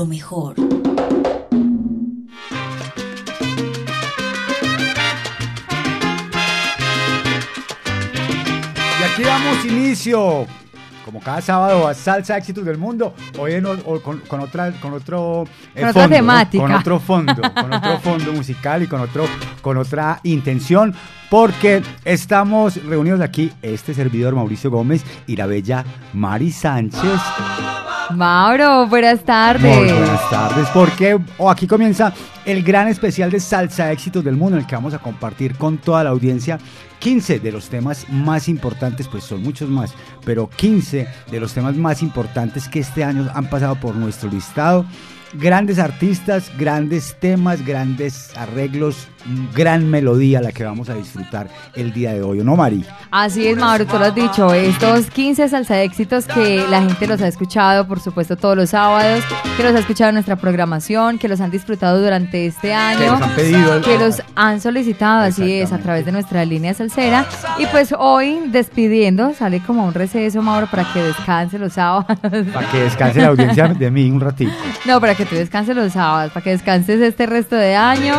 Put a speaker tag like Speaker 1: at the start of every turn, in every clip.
Speaker 1: Lo mejor.
Speaker 2: Y aquí damos inicio, como cada sábado, a Salsa Éxitos del Mundo. Hoy en o- con, con otra, con otro eh,
Speaker 3: Con otra temática.
Speaker 2: Con otro fondo, con otro fondo musical y con, otro, con otra intención. Porque estamos reunidos aquí, este servidor Mauricio Gómez y la bella Mari Sánchez.
Speaker 3: Mauro, buenas tardes.
Speaker 2: Muy buenas tardes, porque oh, aquí comienza el gran especial de Salsa Éxitos del Mundo, en el que vamos a compartir con toda la audiencia 15 de los temas más importantes, pues son muchos más, pero 15 de los temas más importantes que este año han pasado por nuestro listado. Grandes artistas, grandes temas, grandes arreglos, gran melodía la que vamos a disfrutar el día de hoy, ¿o no, Mari?
Speaker 3: Así es, Mauro, tú lo has dicho. Estos 15 salsa éxitos que la gente los ha escuchado, por supuesto, todos los sábados, que los ha escuchado en nuestra programación, que los han disfrutado durante este año,
Speaker 2: los han pedido.
Speaker 3: que los han solicitado, así es, a través de nuestra línea salsera. Y pues hoy, despidiendo, sale como un receso, Mauro, para que descanse los sábados.
Speaker 2: Para que descanse la audiencia de mí un ratito.
Speaker 3: No, para que tú descanses los sábados, para que descanses este resto de año.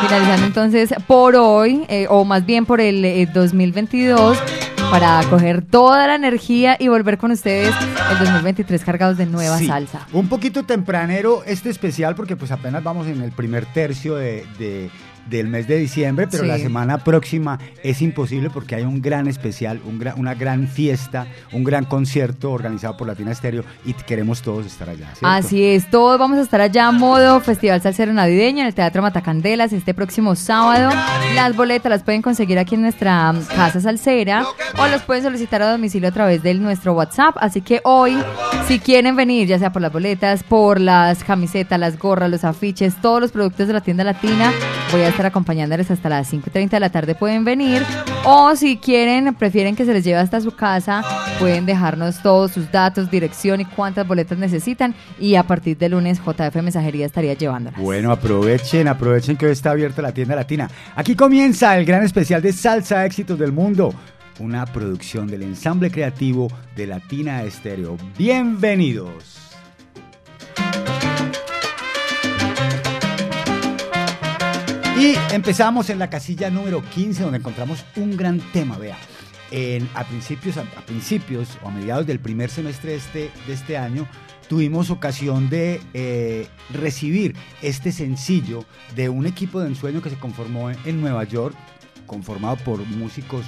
Speaker 3: Finalizando entonces por hoy, eh, o más bien por el eh, 2022, para coger toda la energía y volver con ustedes el 2023 cargados de nueva
Speaker 2: Sí,
Speaker 3: salsa.
Speaker 2: Un poquito tempranero este especial porque pues apenas vamos en el primer tercio de, de- del mes de diciembre, pero
Speaker 3: Sí.
Speaker 2: la semana próxima es imposible porque hay un gran especial, un gra- una gran fiesta, un gran concierto organizado por Latina Estéreo y queremos todos estar allá. ¿cierto?
Speaker 3: Así es, todos vamos a estar allá a modo Festival Salsero Navideño en el Teatro Matacandelas este próximo sábado. Las boletas las pueden conseguir aquí en nuestra mm, casa salsera o las pueden solicitar a domicilio a través de nuestro WhatsApp. Así que hoy, si quieren venir, ya sea por las boletas, por las camisetas, las gorras, los afiches, todos los productos de la tienda latina, voy a estar acompañándoles hasta las 5 y 30 de la tarde. Pueden venir o si quieren, prefieren que se les lleve hasta su casa, pueden dejarnos todos sus datos, dirección y cuántas boletas necesitan. Y a partir de lunes, JF Mensajería estaría llevándolas.
Speaker 2: Bueno, aprovechen, aprovechen que hoy está abierta la tienda latina. Aquí comienza el gran especial de Salsa Éxitos del Mundo, una producción del ensamble creativo de Latina Estéreo. Bienvenidos. Y empezamos en la casilla número 15, donde encontramos un gran tema, vea. A, principios, a, principios o a mediados del primer semestre de este, de este año, tuvimos ocasión de eh, recibir este sencillo de un equipo de ensueño que se conformó en, en Nueva York, conformado por músicos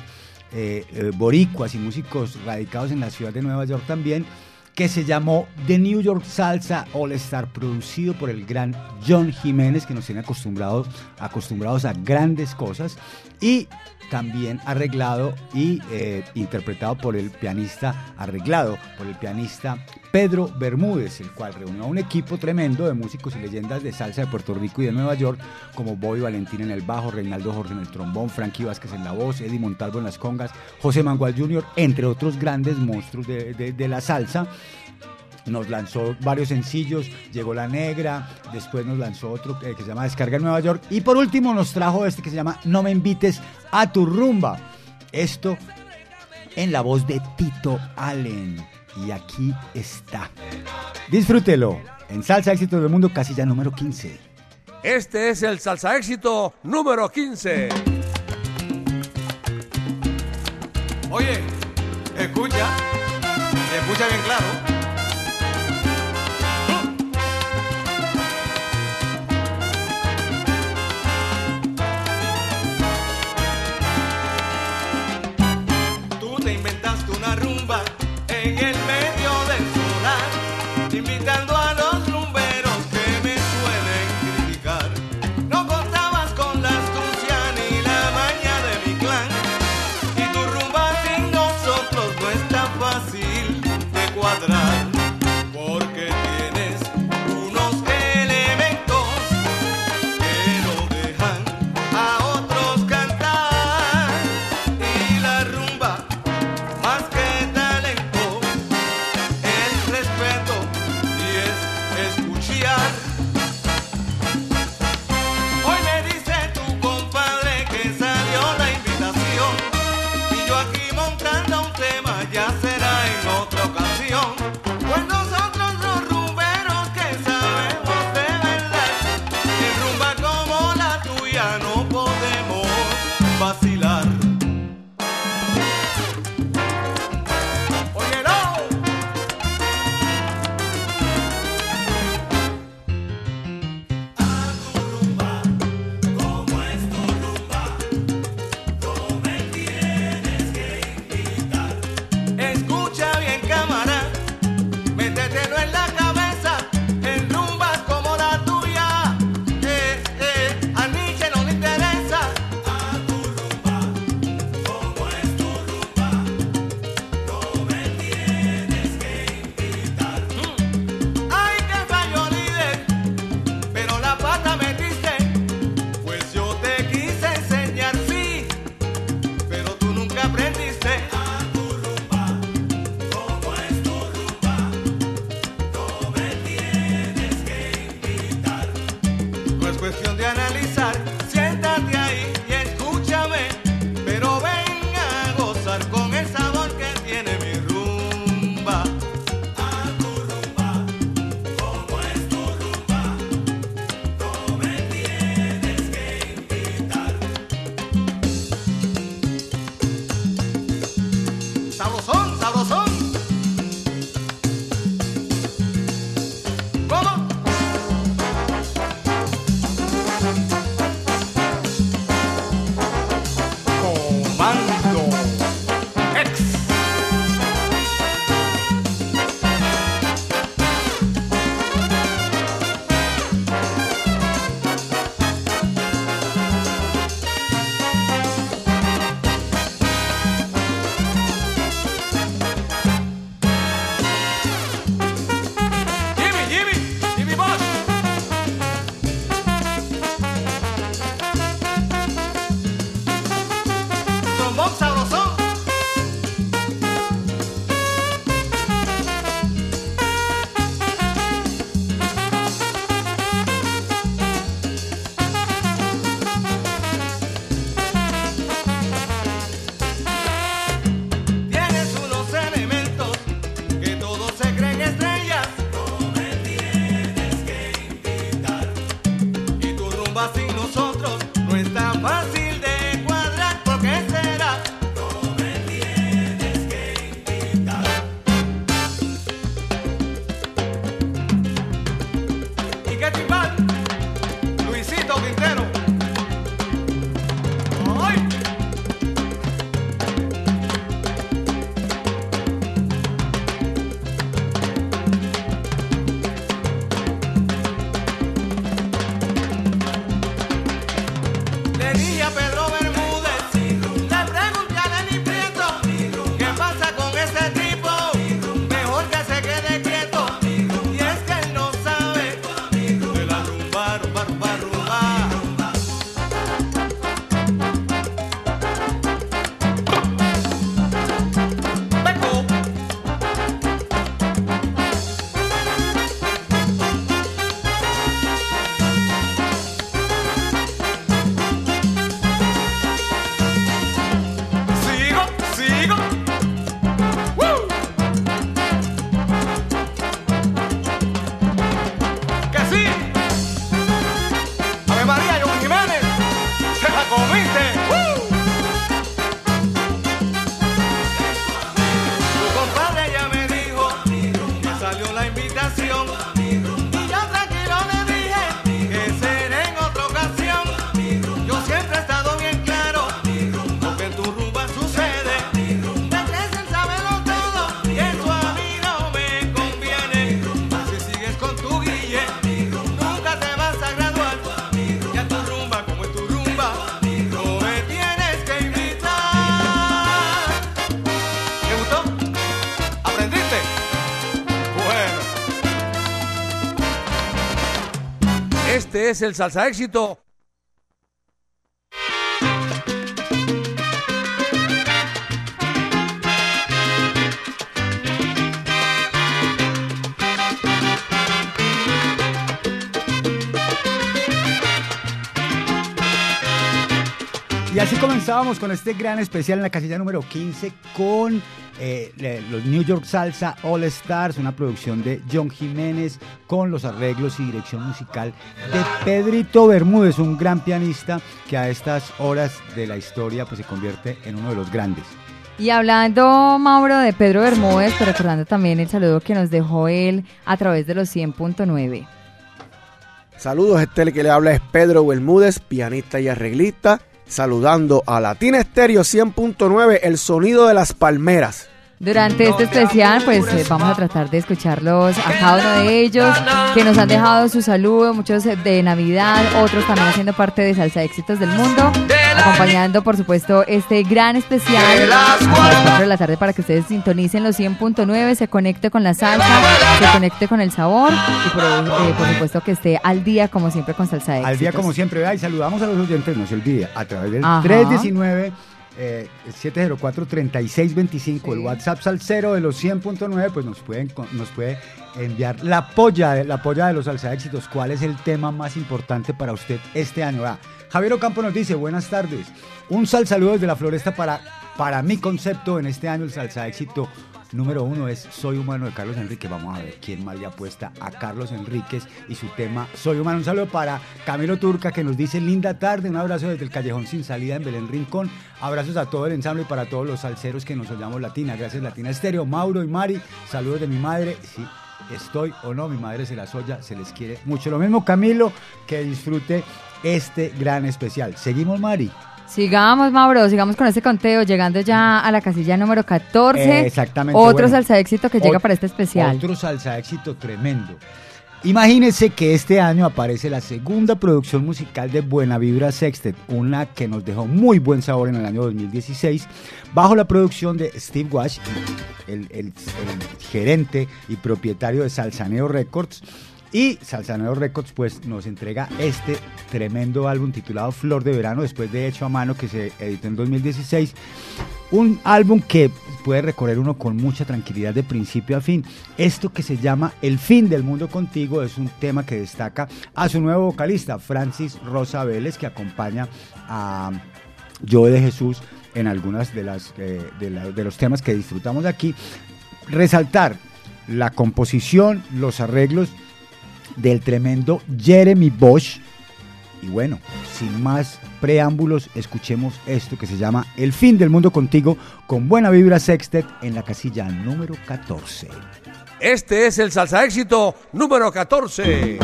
Speaker 2: eh, eh, boricuas y músicos radicados en la ciudad de Nueva York también, que se llamó The New York Salsa All Star, producido por el gran John Jiménez, que nos tiene acostumbrados, acostumbrados a grandes cosas, y también arreglado y eh, interpretado por el pianista, arreglado por el pianista Pedro Bermúdez, el cual reunió a un equipo tremendo de músicos y leyendas de salsa de Puerto Rico y de Nueva York, como Bobby Valentín en el bajo, Reinaldo Jorge en el trombón, Frankie Vázquez en la voz, Eddie Montalvo en las congas, José Mangual Jr., entre otros grandes monstruos de, de- de la salsa. Nos lanzó varios sencillos, llegó La Negra, después nos lanzó otro eh, que se llama Descarga en Nueva York y por último nos trajo este que se llama No me invites a tu rumba. Esto en la voz de Tito Allen. Y aquí está. Disfrútelo en Salsa Éxitos del Mundo, casilla número 15.
Speaker 4: Este es el salsa éxito número 15.
Speaker 5: Oye, escucha, escucha bien claro. Es
Speaker 4: el salsa éxito.
Speaker 2: Y así comenzábamos con este gran especial en la casilla número 15 con eh, los New York Salsa All Stars, una producción de John Jiménez con los arreglos y dirección musical de Pedrito Bermúdez, un gran pianista que a estas horas de la historia pues se convierte en uno de los grandes.
Speaker 3: Y hablando, Mauro, de Pedro Bermúdez, pero recordando también el saludo que nos dejó él a través de los 100.9.
Speaker 6: Saludos, este el que le habla es Pedro Bermúdez, pianista y arreglista, saludando a Latina Estéreo 100.9, el sonido de las palmeras.
Speaker 3: Durante este especial, pues eh, vamos a tratar de escucharlos a cada uno de ellos, que nos han dejado su saludo, muchos eh, de Navidad, otros también haciendo parte de Salsa Éxitos del Mundo, acompañando, por supuesto, este gran especial a las 4 de la tarde para que ustedes sintonicen los 100.9, se conecte con la salsa, se conecte con el sabor y, por, eh, por supuesto, que esté al día, como siempre, con Salsa Éxitos.
Speaker 2: Al día como siempre, vea, y saludamos a los oyentes, no se olvide, a través del
Speaker 3: Ajá.
Speaker 2: 319 eh, 704-3625, el WhatsApp salsero de los 100.9, pues nos, pueden, nos puede enviar la polla, de- la polla de los salsa éxitos. ¿Cuál es el tema más importante para usted este año? Vea, Javier Ocampo nos dice, buenas tardes, un sal saludo desde la floresta para, para mi concepto en este año, el salsa éxito número uno es Soy Humano de Carlos Enrique. Vamos a ver quién más le apuesta a Carlos Enríquez y su tema Soy Humano. Un saludo para Camilo Turca que nos dice linda tarde. Un abrazo desde el Callejón Sin Salida en Belén Rincón. Abrazos a todo el ensamble y para todos los salseros que nos oyamos Latina. Gracias Latina Estéreo. Mauro y Mari, saludos de mi madre. Sí, estoy o no, mi madre se las oya, se les quiere mucho. Lo mismo Camilo, que disfrute este gran especial. Seguimos Mari.
Speaker 3: Sigamos, Mauro, sigamos con este conteo, llegando ya a la casilla número 14.
Speaker 2: Eh, exactamente,
Speaker 3: Otro
Speaker 2: bueno.
Speaker 3: salsa éxito que llega para este especial.
Speaker 2: Otro salsa éxito tremendo. Imagínense que este año aparece la segunda producción musical de Buena Vibra Sextet, una que nos dejó muy buen sabor en el año 2016, bajo la producción de Steve Wash, el, el- el gerente y propietario de Salsaneo Records. Y Salsaneo Records pues nos entrega este tremendo álbum titulado Flor de Verano, después de Hecho a Mano que se editó en 2016. Un álbum que puede recorrer uno con mucha tranquilidad de principio a fin. Esto que se llama El fin del mundo contigo es un tema que destaca a su nuevo vocalista, Francis Rosa Vélez, que acompaña a Joe de Jesús en algunas de, las, eh, de, de los temas que disfrutamos aquí. Resaltar la composición, los arreglos del tremendo Jeremy Bosch. Y bueno, sin más preámbulos, escuchemos esto que se llama El fin del mundo contigo con Buena Vibra Sextet en la casilla número 14.
Speaker 4: Este es el salsa éxito número 14.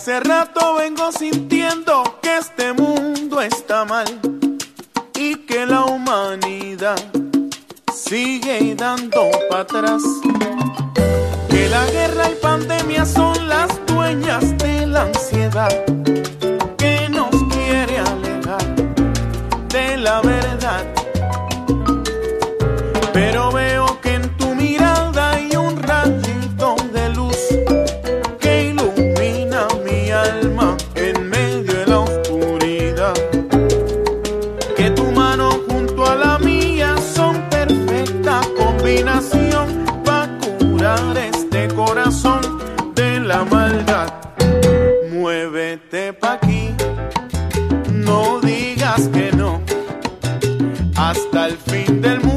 Speaker 5: hace rato vengo sintiendo que este mundo está mal y que la humanidad sigue dando para atrás. Que la guerra y pandemia son las dueñas de la ansiedad fin del mundo.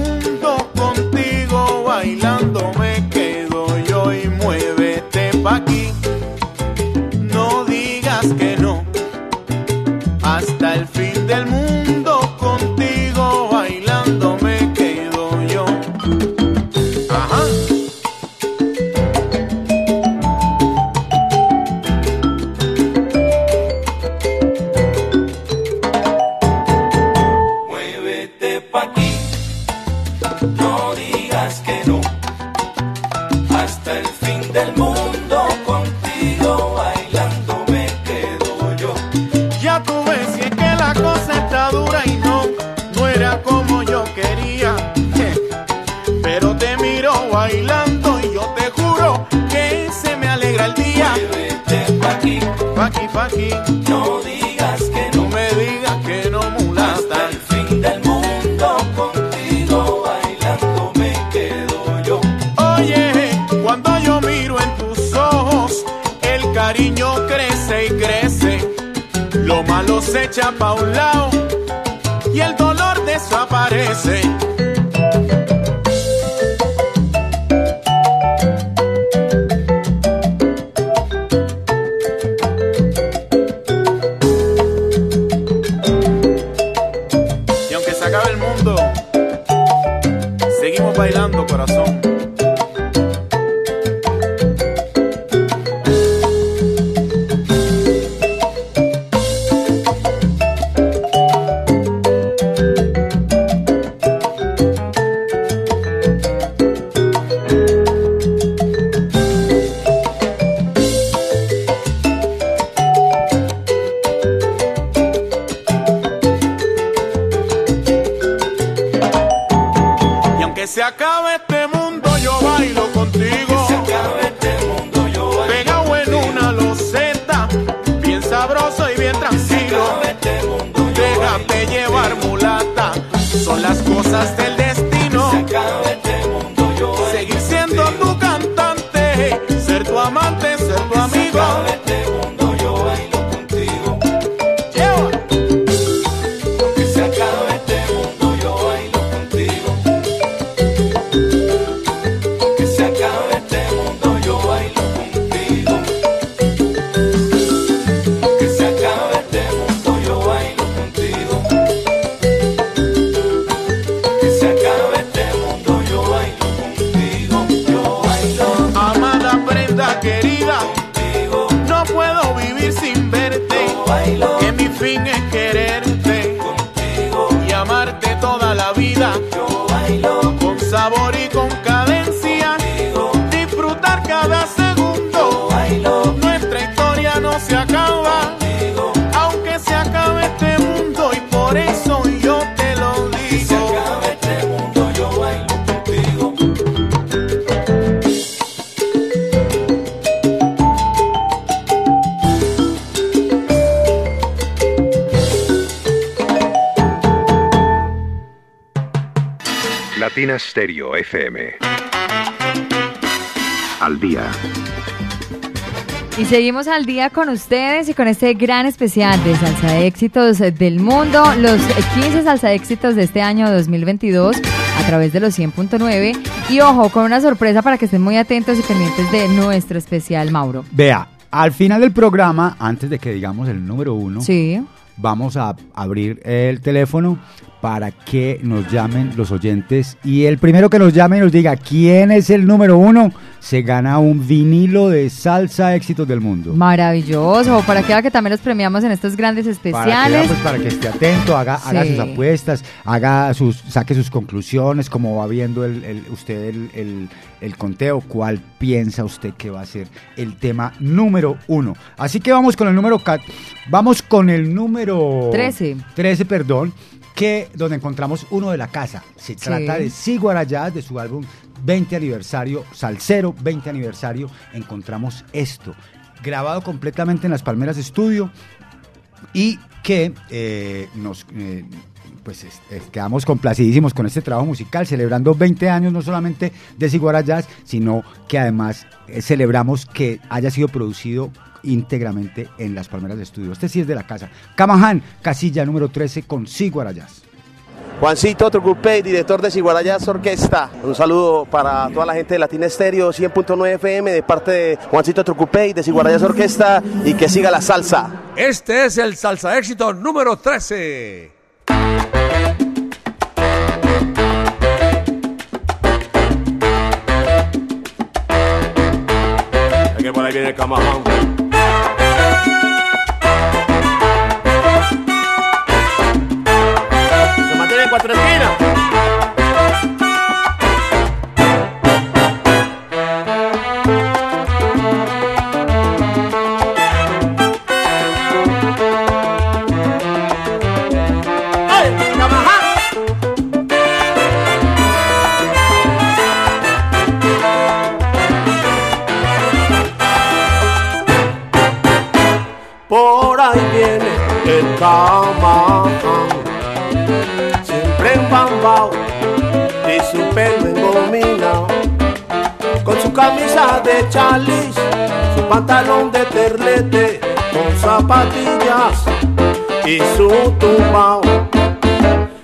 Speaker 5: pa' un lado y el dolor desaparece. Y aunque se acabe el mundo, seguimos bailando corazón.
Speaker 7: FM. Al día.
Speaker 3: Y seguimos al día con ustedes y con este gran especial de salsa de éxitos del mundo, los 15 salsa de éxitos de este año 2022 a través de los 100.9 y ojo, con una sorpresa para que estén muy atentos y pendientes de nuestro especial, Mauro.
Speaker 2: Vea, al final del programa, antes de que digamos el número uno,
Speaker 3: sí.
Speaker 2: vamos a abrir el teléfono para que nos llamen los oyentes y el primero que nos llame y nos diga quién es el número uno se gana un vinilo de salsa éxitos del mundo.
Speaker 3: Maravilloso. Para que vea que también los premiamos en estos grandes
Speaker 2: Para que,
Speaker 3: especiales.
Speaker 2: pues, para que esté atento, haga, haga sus apuestas, haga sus, saque sus conclusiones, como va viendo el, el- usted el, el- el conteo, cuál piensa usted que va a ser el tema número uno. Así que vamos con el número vamos con el número
Speaker 3: 13.
Speaker 2: 13, perdón, que donde encontramos uno de la casa. Se trata de Siguarayás, de su álbum 20 aniversario, Salsero 20 aniversario. Encontramos esto, grabado completamente en las Palmeras Estudio y que eh, nos eh, pues es- es- quedamos complacidísimos con este trabajo musical, celebrando 20 años no solamente de Siguara Jazz, sino que además eh, celebramos que haya sido producido íntegramente en las Palmeras de Estudio. Este sí es de la casa. Camahan, casilla número 13 con Siguara Jazz.
Speaker 8: Juancito Trucupey, director de Siguarayas Orquesta. Un saludo para toda la gente de Latina Estéreo 100.9 FM de parte de Juancito Trucupey de Siguarayas Orquesta y que siga la salsa.
Speaker 4: Este es el salsa éxito número 13.
Speaker 5: que por ahí viene el camajón.
Speaker 8: 4, 3. Su pelo engominao, con su camisa de chalis, su pantalón de terlete, con zapatillas y su tumbao.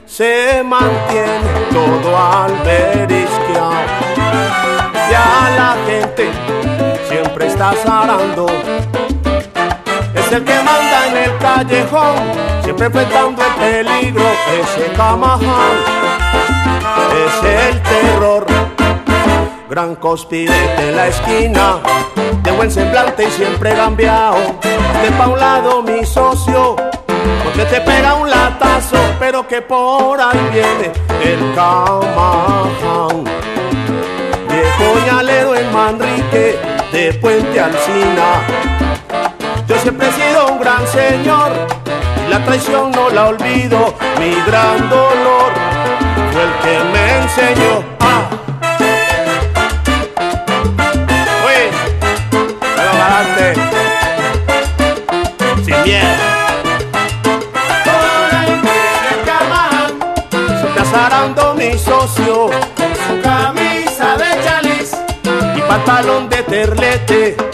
Speaker 8: Se mantiene todo alberisqueado y a la gente siempre está zarando. Es el que manda en el callejón, siempre enfrentando el peligro, ese camaján, es el terror. Gran conspirete en la esquina, de buen semblante y siempre gambeado. De pa' un lado mi socio, porque te pega un latazo, pero que por ahí viene el camaján. Viejo ñalero en Manrique, de Puente Alcina. Yo siempre he sido un gran señor, la traición no la olvido, mi gran dolor el que me enseñó. Ah. Oye, pero adelante, sin miedo. Por ahí viene camán, siempre azarando mi socio, su camisa de chaliz y pantalón de terlete.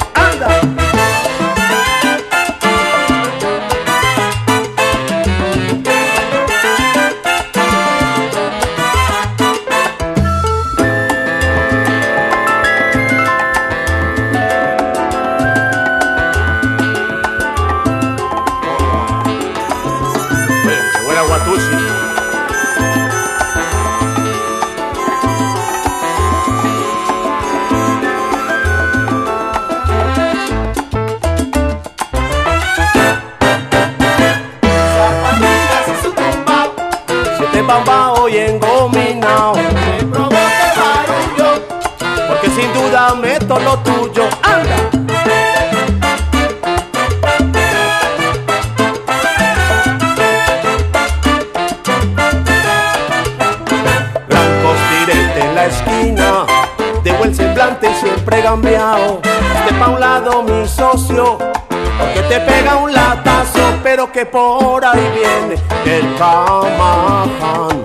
Speaker 8: Por ahí viene el camaján.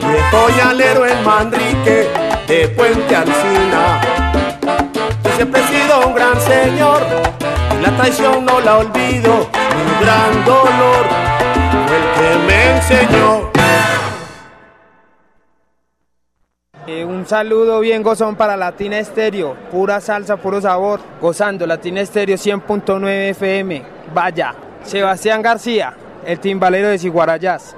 Speaker 8: Viejo ñalero en Manrique, de Puente Alcina. Yo siempre he sido un gran señor. Y la traición no la olvido, mi gran dolor el que me enseñó.
Speaker 9: Eh, un saludo bien gozón para Latina Estéreo, pura salsa, puro sabor, gozando Latina Estéreo 100.9 FM. Vaya, Sebastián García, el timbalero de Ciguarayás.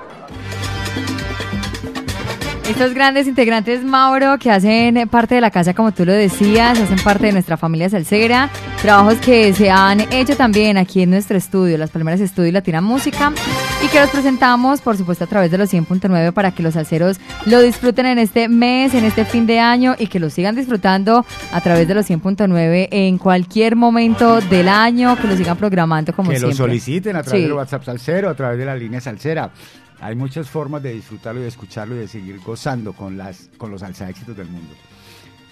Speaker 3: Estos grandes integrantes, Mauro, que hacen parte de la casa, como tú lo decías, hacen parte de nuestra familia salsera. Trabajos que se han hecho también aquí en nuestro estudio, las Palmeras Estudio Latina Música, y que los presentamos, por supuesto, a través de los 100.9 para que los salseros lo disfruten en este mes, en este fin de año, y que lo sigan disfrutando a través de los 100.9 en cualquier momento del año, que lo sigan programando como
Speaker 2: que
Speaker 3: siempre.
Speaker 2: lo soliciten a través
Speaker 3: Sí.
Speaker 2: del WhatsApp Salcero, a través de la línea Salsera. Hay muchas formas de disfrutarlo y de escucharlo y de seguir gozando con, las, con los salsa éxitos del mundo.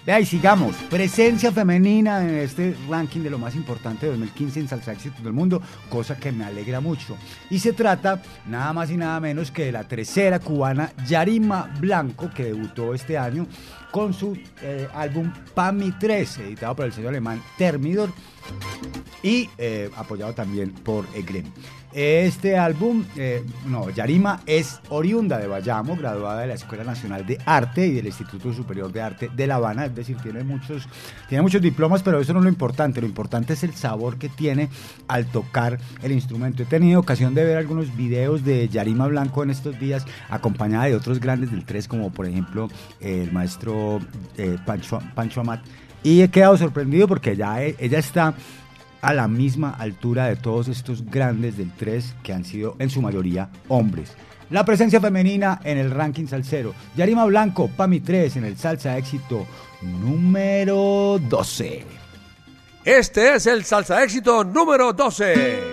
Speaker 2: Vea y sigamos. Presencia femenina en este ranking de lo más importante de 2015 en salsa éxitos del mundo, cosa que me alegra mucho. Y se trata nada más y nada menos que de la tercera cubana Yarima Blanco, que debutó este año con su eh, álbum PAMI 3, editado por el sello alemán Termidor y eh, apoyado también por Eglem. Este álbum, eh, no, Yarima es oriunda de Bayamo, graduada de la Escuela Nacional de Arte y del Instituto Superior de Arte de La Habana, es decir, tiene muchos, tiene muchos diplomas, pero eso no es lo importante, lo importante es el sabor que tiene al tocar el instrumento. He tenido ocasión de ver algunos videos de Yarima Blanco en estos días, acompañada de otros grandes del 3, como por ejemplo el maestro eh, Pancho, Pancho Amat, y he quedado sorprendido porque ya e- ella está a la misma altura de todos estos grandes del 3 que han sido en su mayoría hombres. La presencia femenina en el ranking salsero. Yarima Blanco, Pami 3 en el salsa éxito número 12.
Speaker 4: Este es el salsa éxito número 12.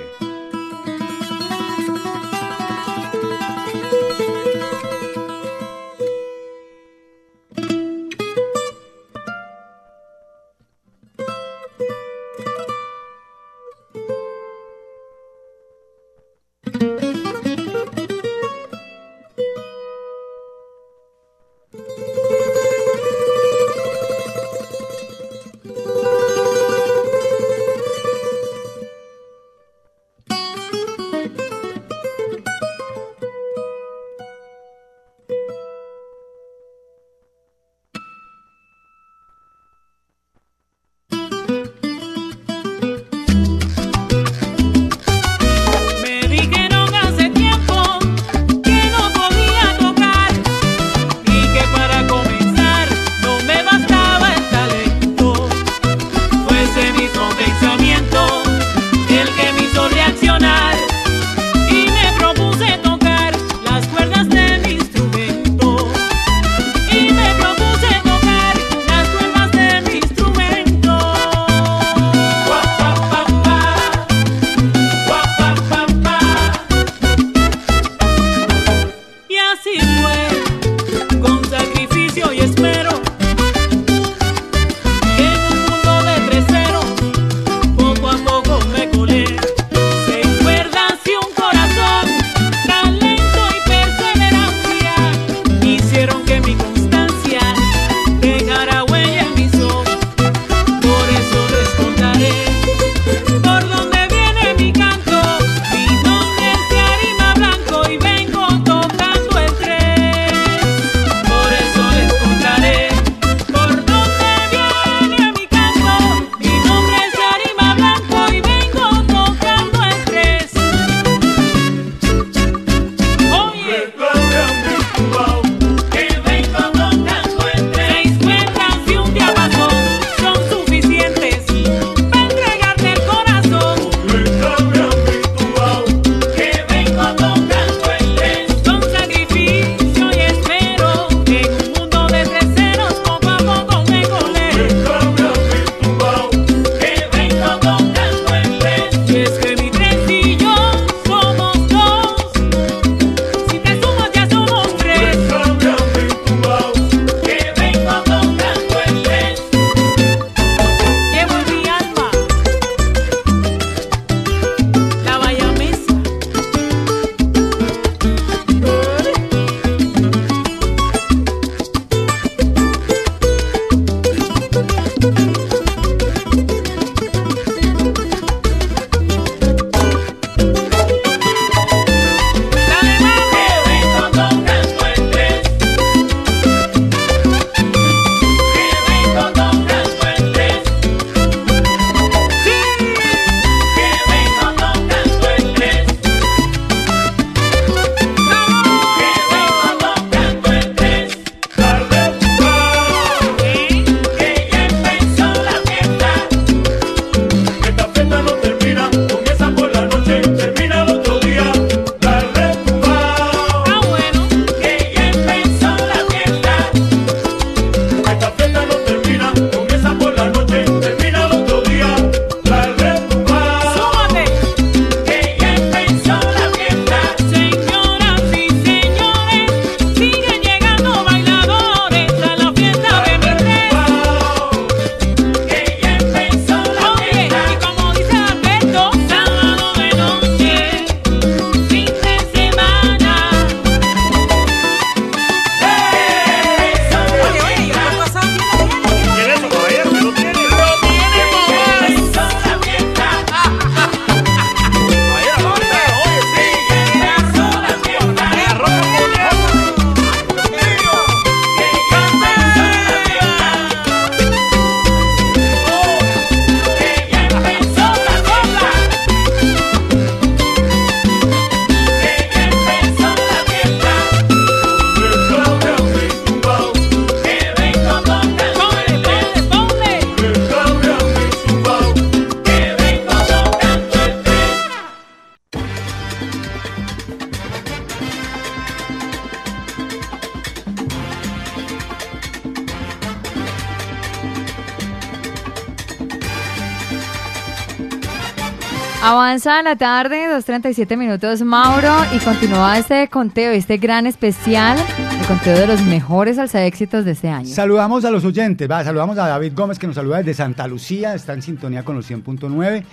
Speaker 3: La tarde, 2.37 minutos, Mauro, y continúa este conteo, este gran especial, el conteo de los mejores salsa éxitos de este año.
Speaker 2: Saludamos a los oyentes, va, saludamos a David Gómez que nos saluda desde Santa Lucía, está en sintonía con los 100.9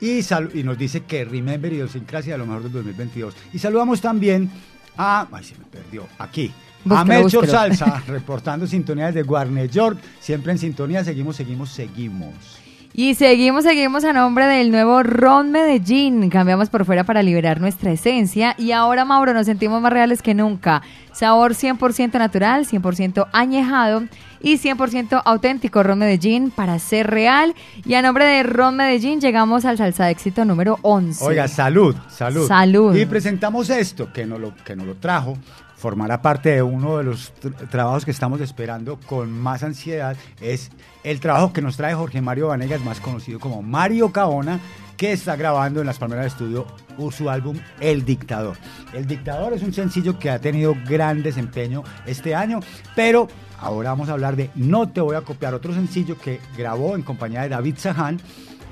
Speaker 2: y, y nos dice que Remember idiosincrasia de lo mejor del 2022. Y saludamos también a, ay se me perdió, aquí. a Melchor. Salsa, reportando sintonía desde Guarne York, siempre en sintonía, seguimos, seguimos, seguimos.
Speaker 3: Y seguimos, seguimos a nombre del nuevo Ron Medellín. Cambiamos por fuera para liberar nuestra esencia. Y ahora, Mauro, nos sentimos más reales que nunca. Sabor 100% natural, 100% añejado y 100% auténtico Ron Medellín para ser real. Y a nombre de Ron Medellín llegamos al salsa de éxito número 11.
Speaker 2: Oiga, salud, salud.
Speaker 3: Salud.
Speaker 2: Y presentamos esto, que nos lo, que nos lo trajo, formará parte de uno de los tr- trabajos que estamos esperando con más ansiedad, es el trabajo que nos trae Jorge Mario Vanegas, más conocido como Mario Caona, que está grabando en las Palmeras de Estudio su álbum El Dictador. El Dictador es un sencillo que ha tenido gran desempeño este año, pero ahora vamos a hablar de No te voy a copiar, otro sencillo que grabó en compañía de David Sahan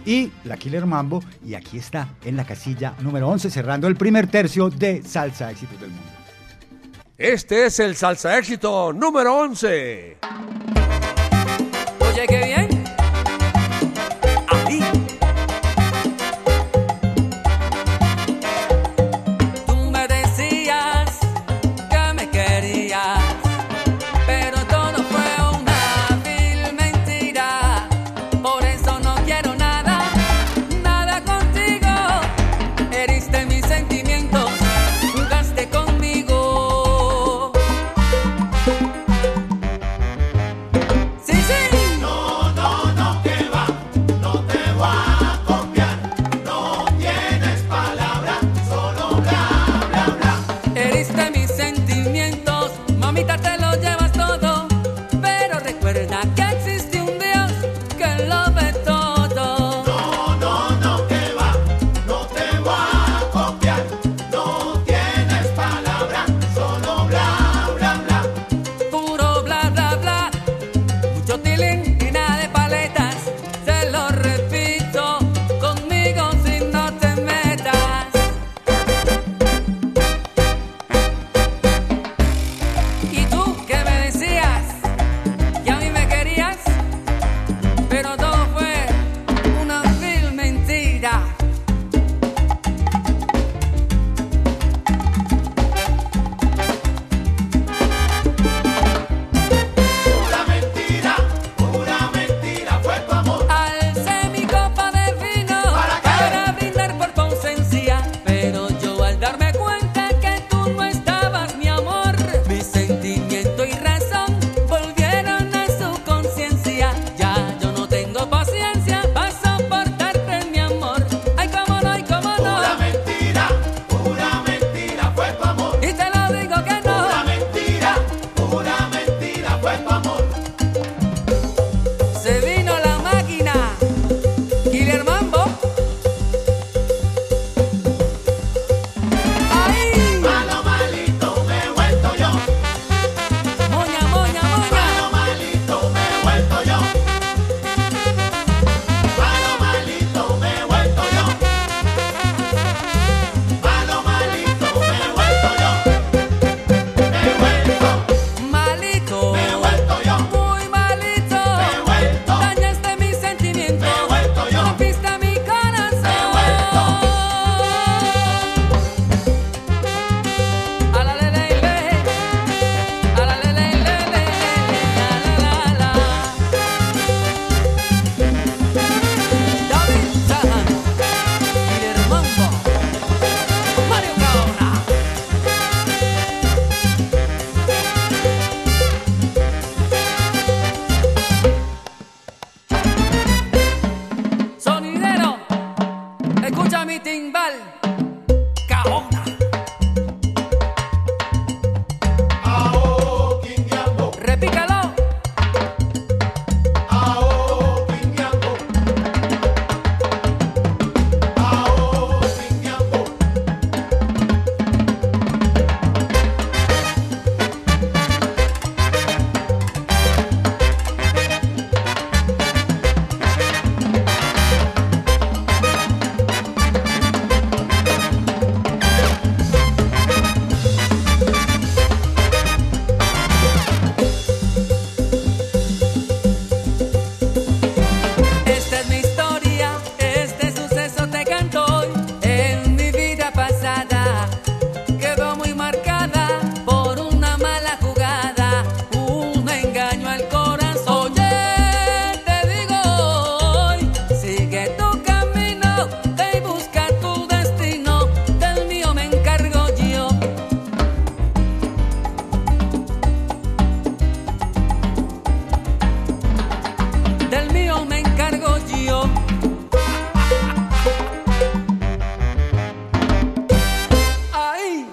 Speaker 2: y la Killer Mambo. Y aquí está en la casilla número 11, cerrando el primer tercio de Salsa Éxitos del Mundo.
Speaker 4: Este es el salsa éxito número 11.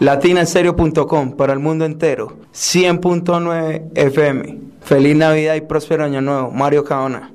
Speaker 10: latinaenserio.com para el mundo entero. 100.9 FM. Feliz Navidad y próspero año nuevo. Mario Caona.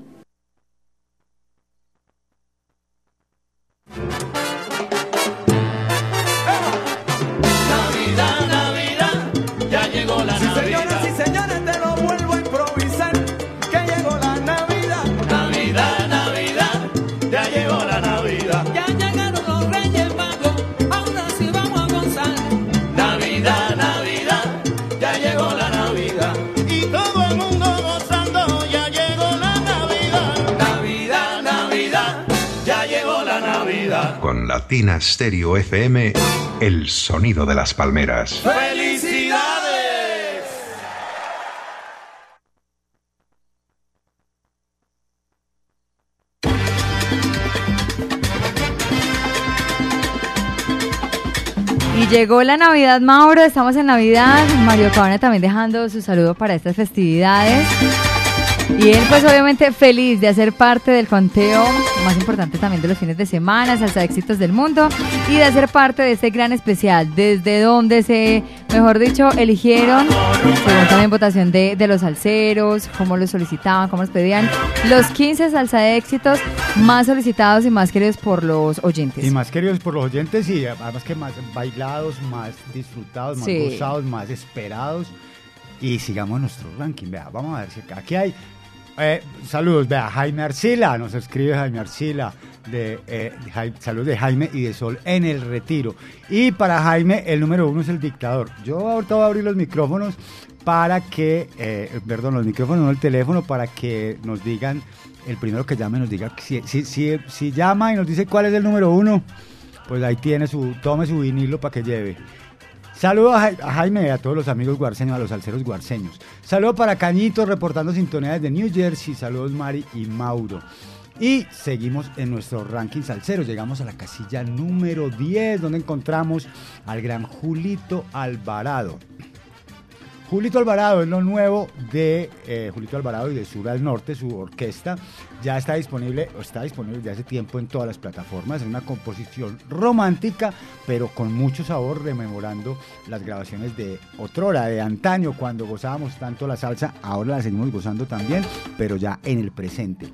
Speaker 7: Con Latina Stereo FM, el sonido de las palmeras.
Speaker 11: ¡Felicidades!
Speaker 3: Y llegó la Navidad, Mauro. Estamos en Navidad. Mario Cabana también dejando su saludo para estas festividades. Y él, pues, obviamente feliz de hacer parte del conteo más importante también de los fines de semana, Salsa Éxitos del Mundo, y de hacer parte de este gran especial, desde donde se, mejor dicho, eligieron, según también votación de, de los salseros, cómo los solicitaban, cómo los pedían, los 15 Salsa Éxitos más solicitados y más queridos por los oyentes.
Speaker 2: Y más queridos por los oyentes y además que más bailados, más disfrutados, más
Speaker 3: Sí.
Speaker 2: gozados, más esperados. Y sigamos nuestro ranking. Vea, vamos a ver si acá- aquí hay. Eh, saludos, vea, Jaime Arcila, nos escribe Jaime Arcila. De, eh, saludos de Jaime y de Sol en el retiro. Y para Jaime, el número uno es el dictador. Yo ahorita voy a abrir los micrófonos para que, eh, perdón, los micrófonos, no el teléfono, para que nos digan, el primero que llame nos diga si, si, si, si llama y nos dice cuál es el número uno, pues ahí tiene su, tome su vinilo para que lleve. Saludos a, Jai- a Jaime y a todos los amigos guarceños, a los salseros guarceños. Saludos para Cañito, reportando sintonía desde New Jersey. Saludos Mari y Mauro. Y seguimos en nuestro ranking salsero. Llegamos a la casilla número 10, donde encontramos al gran Julito Alvarado. Julito Alvarado es lo nuevo de eh, Julito Alvarado y de Sur al Norte, su orquesta. Ya está disponible, está disponible desde hace tiempo en todas las plataformas. Es una composición romántica, pero con mucho sabor, rememorando las grabaciones de otrora, de antaño, cuando gozábamos tanto la salsa. Ahora la seguimos gozando también, pero ya en el presente.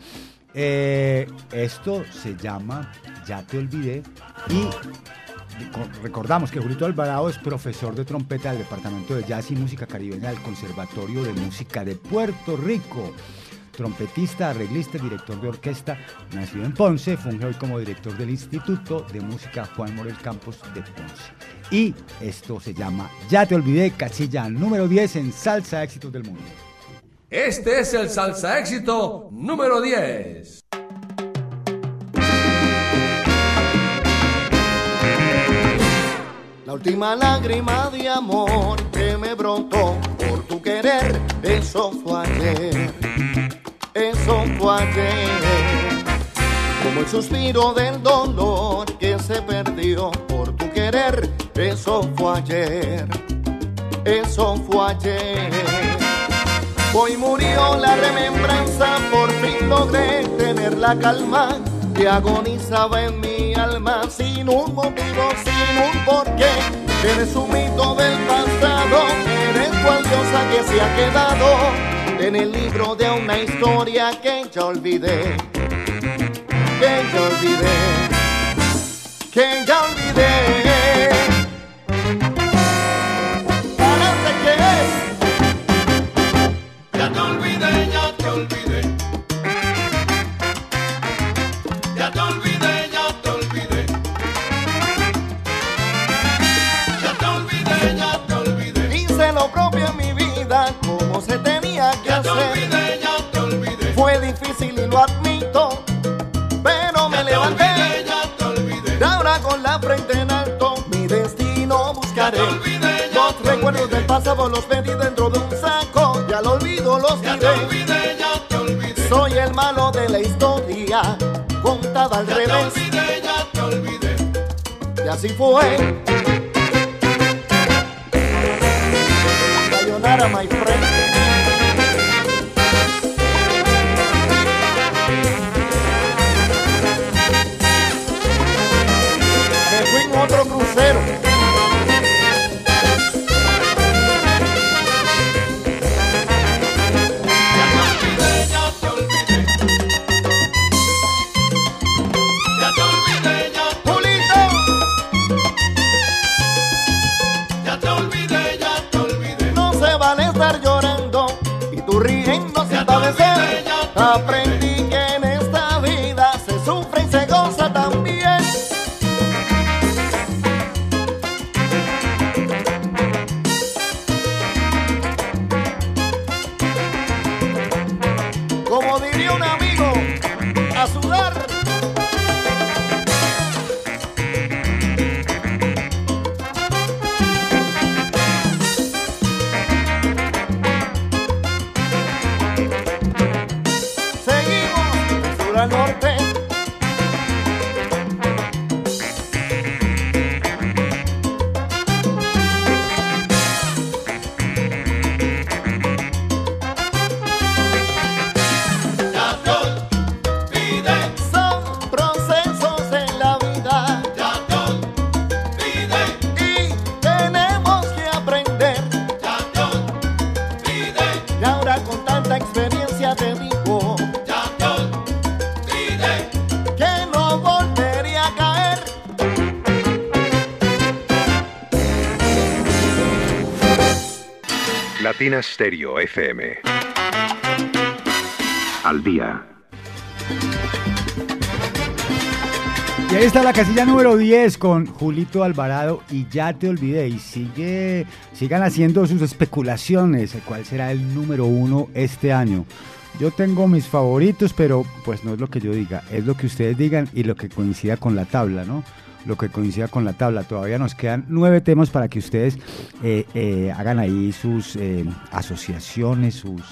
Speaker 2: Eh, esto se llama Ya te olvidé y Recordamos que Julito Alvarado es profesor de trompeta del Departamento de Jazz y Música Caribeña del Conservatorio de Música de Puerto Rico. Trompetista, arreglista, director de orquesta, nacido en Ponce, funge hoy como director del Instituto de Música Juan Morel Campos de Ponce. Y esto se llama Ya te olvidé, casilla número 10 en Salsa Éxitos del Mundo.
Speaker 12: Este es el salsa éxito número 10.
Speaker 11: Última lágrima de amor que me brotó por tu querer, eso fue ayer, eso fue ayer. Como el suspiro del dolor que se perdió por tu querer, eso fue ayer, eso fue ayer. Hoy murió la remembranza, por fin logré tener la calma que agonizaba en mi alma sin un motivo, sin un porqué. Eres un mito del pasado, eres cual diosa que se ha quedado en el libro de una historia que ya olvidé, que ya olvidé, que ya olvidé. Al revés. Y así fue. Sayonara, my friend. parecer aprendí
Speaker 7: Latina Stereo FM. Al día.
Speaker 2: Y ahí está la casilla número 10 con Julito Alvarado y ya te olvidé. Y sigue, sigan haciendo sus especulaciones cuál será el número uno este año. Yo tengo mis favoritos, pero pues no es lo que yo diga, es lo que ustedes digan y lo que coincida con la tabla, ¿no? Lo que coincida con la tabla. Todavía nos quedan nueve temas para que ustedes eh, eh, hagan ahí sus eh, asociaciones, sus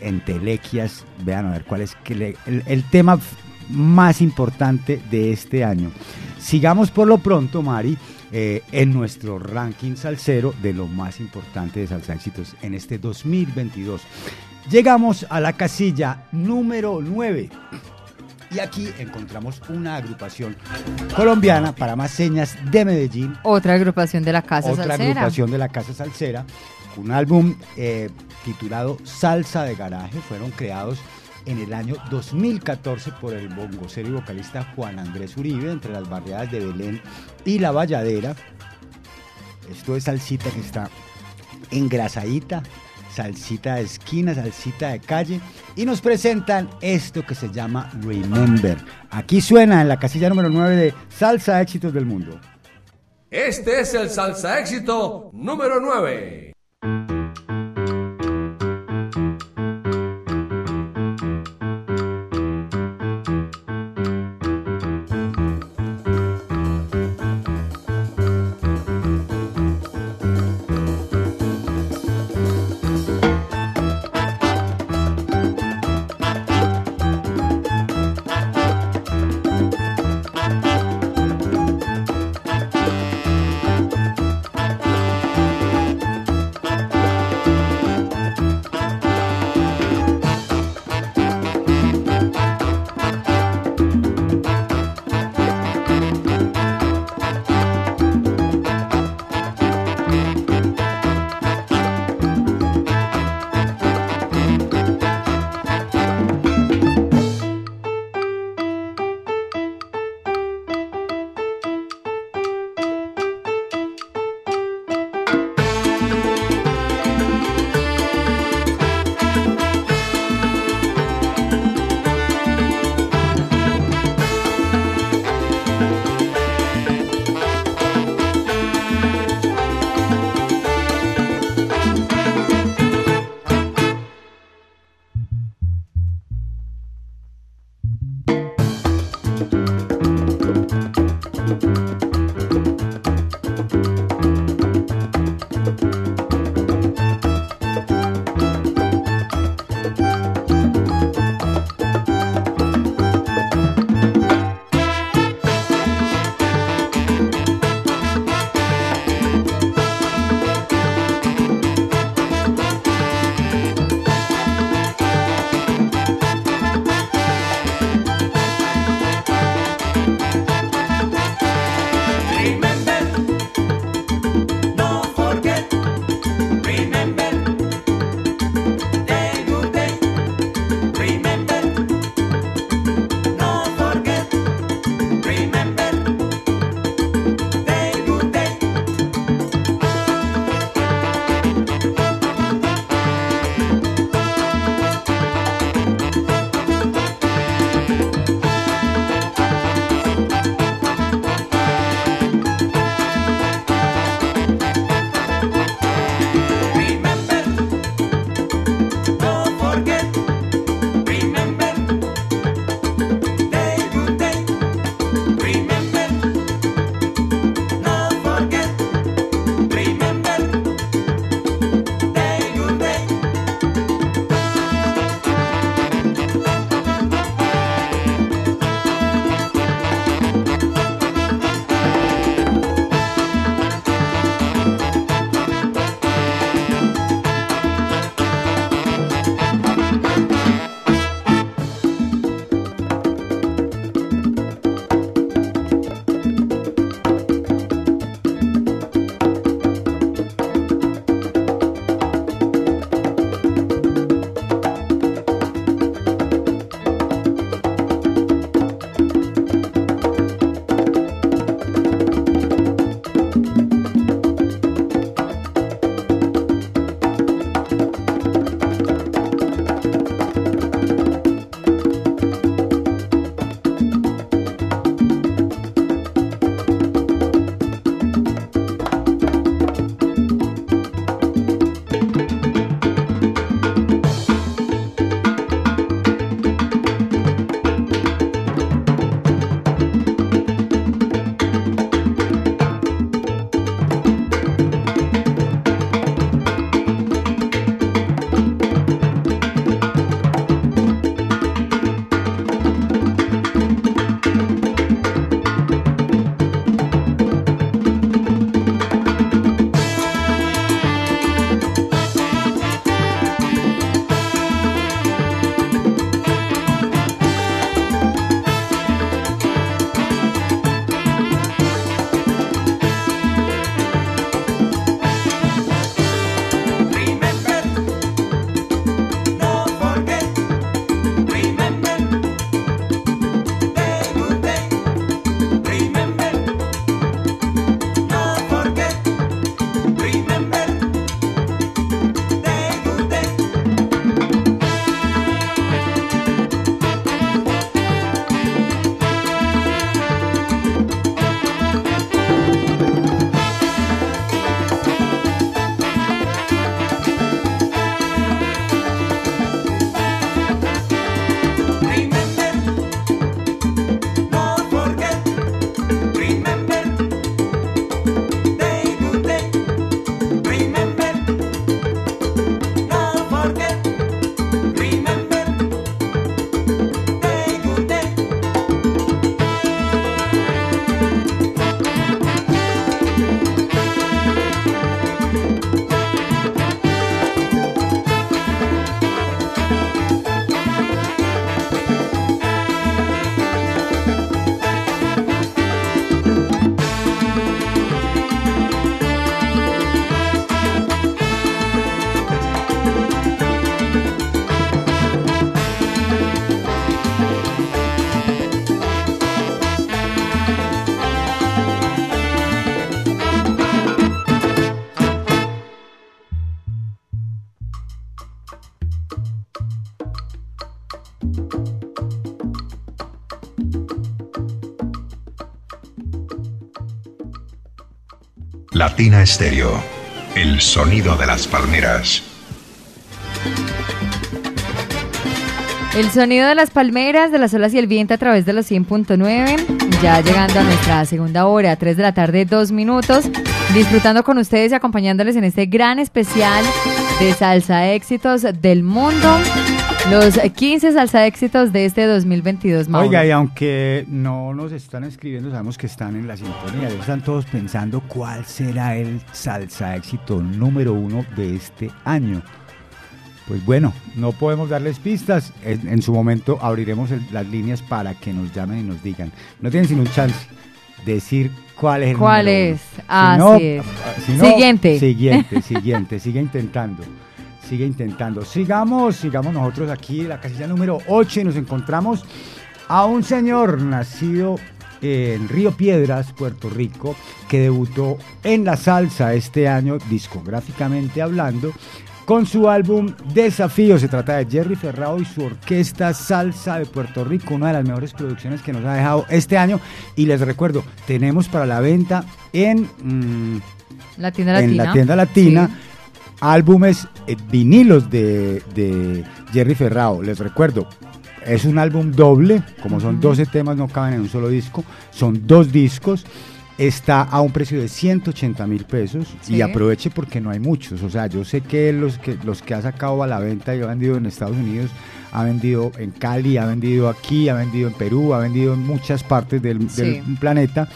Speaker 2: entelequias. Vean a ver cuál es el, tema más importante de este año. Sigamos por lo pronto, Mari, en nuestro ranking salsero de lo más importante de Salsa Éxitos en este 2022. Llegamos a la casilla número 9. Y aquí encontramos una agrupación colombiana para más señas de Medellín,
Speaker 3: Otra agrupación de la Casa
Speaker 2: otra
Speaker 3: Salsera.
Speaker 2: agrupación de la Casa Salsera, un álbum eh, titulado Salsa de Garaje. Fueron creados en el año 2014 por el bongocero y vocalista Juan Andrés Uribe, entre las barriadas de Belén y La Valladera. Esto es salsita que está engrasadita, salsita de esquina, salsita de calle. Y nos presentan esto que se llama Remember. Aquí suena en la casilla número 9 de Salsa Éxitos del Mundo.
Speaker 4: Este es el salsa éxito número 9.
Speaker 7: Latina Estéreo, el sonido de las palmeras.
Speaker 3: El sonido de las palmeras, de las olas y el viento a través de los 100.9. Ya llegando a nuestra segunda hora, 3 de la tarde, 2 minutos. Disfrutando con ustedes y acompañándoles en este gran especial de salsa éxitos del mundo. Los 15 salsa éxitos de este 2022, Mauro.
Speaker 2: Oiga, y aunque no nos están escribiendo, sabemos que están en la sintonía. Están todos pensando cuál será el salsa éxito número uno de este año. Pues bueno, no podemos darles pistas. En, en su momento abriremos el- las líneas para que nos llamen y nos digan. No tienen sino un chance decir cuál es el
Speaker 3: ¿Cuál
Speaker 2: número
Speaker 3: es?
Speaker 2: uno. Si
Speaker 3: Así
Speaker 2: no,
Speaker 3: es.
Speaker 2: si no,
Speaker 3: Siguiente.
Speaker 2: Siguiente, siguiente. sigue intentando. Sigue intentando. Sigamos, sigamos nosotros aquí en la casilla número 8 y nos encontramos a un señor nacido en Río Piedras, Puerto Rico, que debutó en la salsa este año, discográficamente hablando, con su álbum Desafío. Se trata de Jerry Ferrao y su orquesta Salsa de Puerto Rico, una de las mejores producciones que nos ha dejado este año. Y les recuerdo, tenemos para la venta en, mm,
Speaker 3: La tienda
Speaker 2: en
Speaker 3: latina.
Speaker 2: la tienda latina álbumes eh, vinilos de, de Jerry Ferrao. Les recuerdo, es un álbum doble, como son 12 temas, no caben en un solo disco, son dos discos. Está a un precio de 180 mil pesos
Speaker 3: Sí.
Speaker 2: y aproveche porque no hay muchos. O sea, yo sé que los que los que ha sacado a la venta y ha vendido en Estados Unidos, ha vendido en Cali, ha vendido aquí, ha vendido en Perú, ha vendido en muchas partes del, planeta.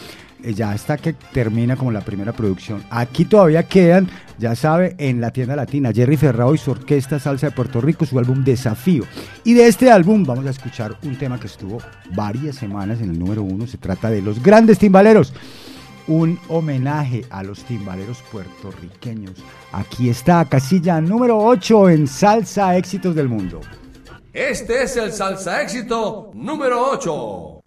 Speaker 2: Eh, Ya hasta que termina como la primera producción. Aquí todavía quedan, ya sabe, en la tienda latina, Jerry Ferrao y su orquesta Salsa de Puerto Rico, su álbum Desafío. Y de este álbum vamos a escuchar un tema que estuvo varias semanas en el número uno. Se trata de Los Grandes Timbaleros. Un homenaje a los timbaleros puertorriqueños. Aquí está, casilla número 8 en Salsa Éxitos del Mundo.
Speaker 13: Este es el salsa éxito número 8.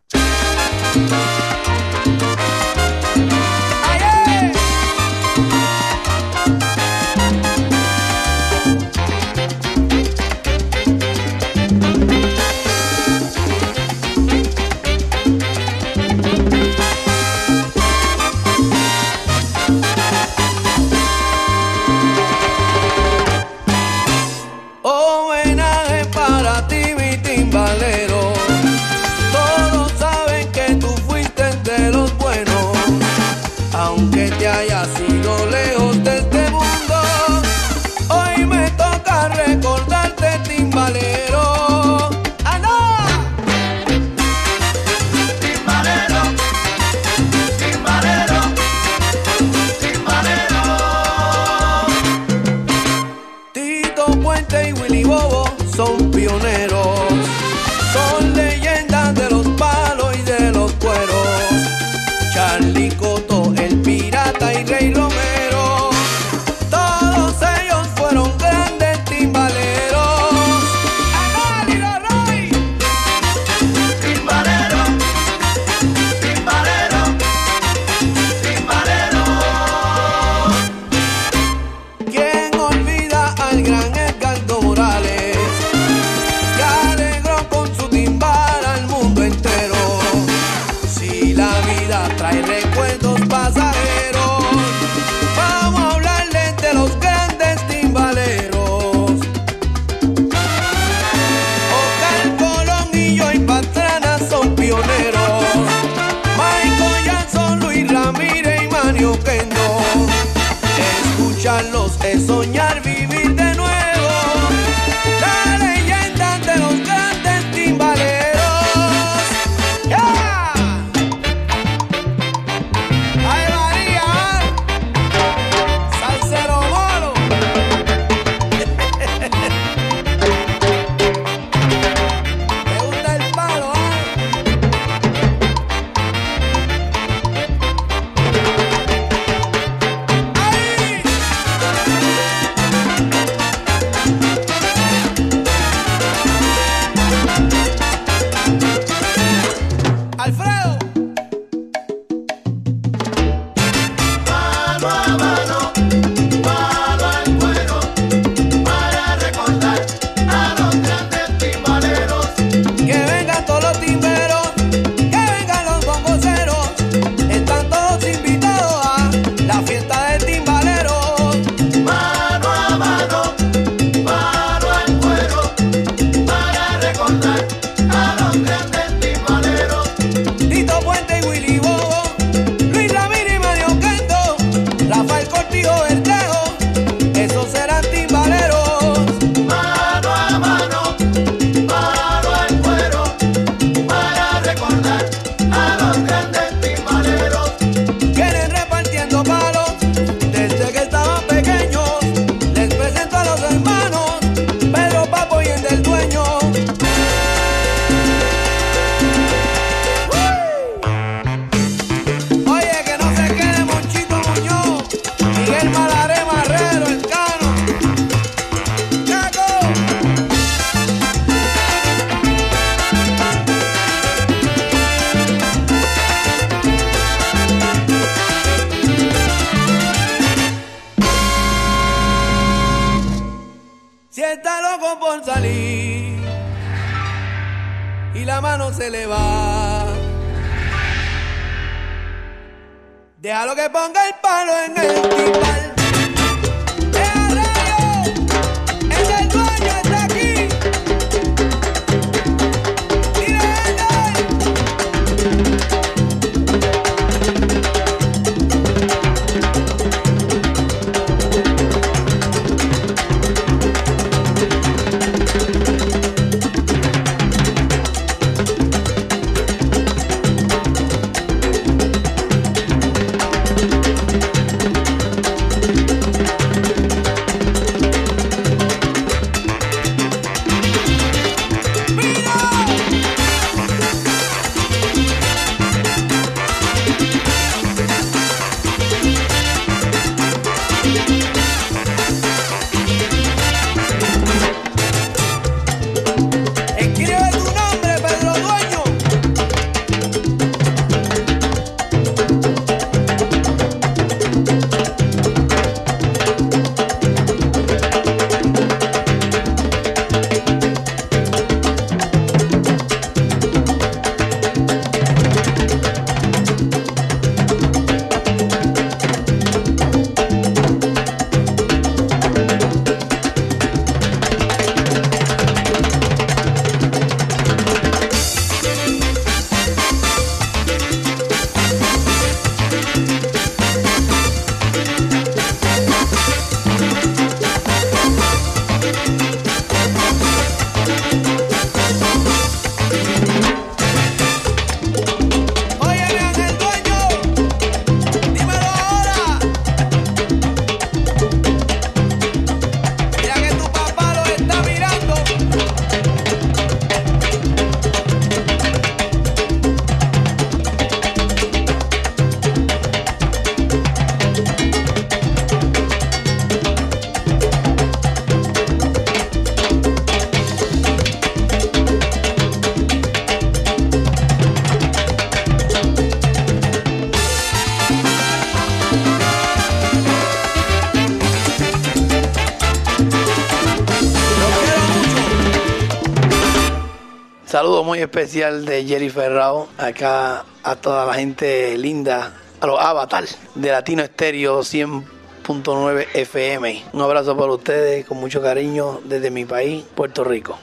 Speaker 14: Especial de Jerry Ferrao, acá a toda la gente linda, a los avatar de Latino Estéreo 100.9 FM. Un abrazo para ustedes con mucho cariño desde mi país, Puerto Rico.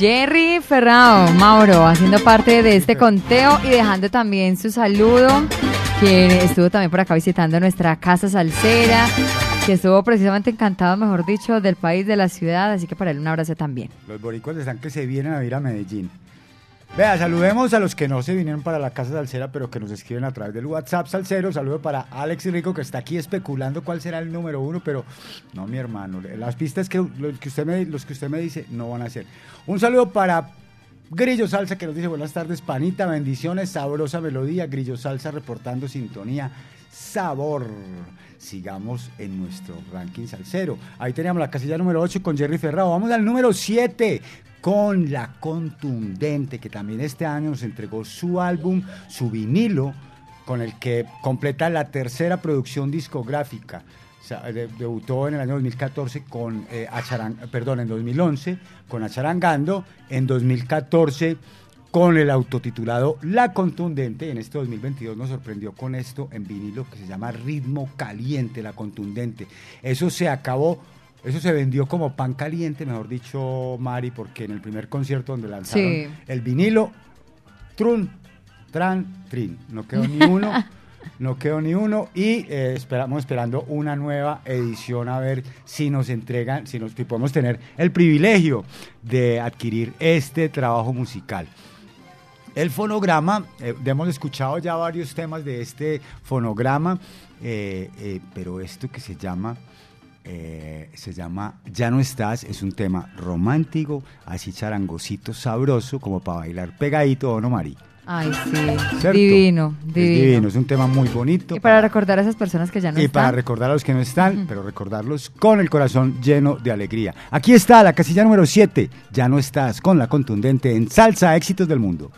Speaker 3: Jerry Ferrao, Mauro, haciendo parte de este conteo y dejando también su saludo, quien estuvo también por acá visitando nuestra casa salsera, que estuvo precisamente encantado, mejor dicho, del país, de la ciudad, así que para él un abrazo también.
Speaker 2: Los boricuas están que se vienen a ir a Medellín. Vea, saludemos a los que no se vinieron para la casa salsera, pero que nos escriben a través del WhatsApp salsero. Saludo para Alex Rico, que está aquí especulando cuál será el número uno, pero no, mi hermano. Las pistas que, que usted me, los que usted me dice no van a ser. Un saludo para Grillo Salsa, que nos dice buenas tardes, panita, bendiciones, sabrosa melodía. Grillo Salsa reportando sintonía, sabor. Sigamos en nuestro ranking salsero. Ahí teníamos la casilla número 8 con Jerry Ferrao. Vamos al número 7 con La Contundente, que también este año nos entregó su álbum, su vinilo, con el que completa la tercera producción discográfica. Debutó en el año 2014 con eh, perdón, en 2011 con Acharangando, en 2014 con el autotitulado La Contundente. En este 2022 nos sorprendió con esto en vinilo que se llama Ritmo Caliente, La Contundente. Eso se acabó, eso se vendió como pan caliente, mejor dicho, Mari, porque en el primer concierto donde lanzaron
Speaker 3: Sí.
Speaker 2: el vinilo, trun, tran, trin. No quedó ni uno. No quedó ni uno y eh, esperamos esperando una nueva edición a ver si nos entregan, si, nos, si podemos tener el privilegio de adquirir este trabajo musical. El fonograma, eh, hemos escuchado ya varios temas de este fonograma, eh, eh, pero esto que se llama, se llama Ya no estás, es un tema romántico, así charangosito, sabroso, como para bailar pegadito, ¿o no, Mari?
Speaker 3: Ay, sí.
Speaker 2: ¿Cierto?
Speaker 3: Divino,
Speaker 2: Es
Speaker 3: divino.
Speaker 2: divino, es un tema muy bonito.
Speaker 3: Y para recordar a esas personas que ya no
Speaker 2: y
Speaker 3: están.
Speaker 2: para recordar a los que no están, pero recordarlos con el corazón lleno de alegría. Aquí está la casilla número 7. Ya no estás con la contundente en Salsa Éxitos del Mundo.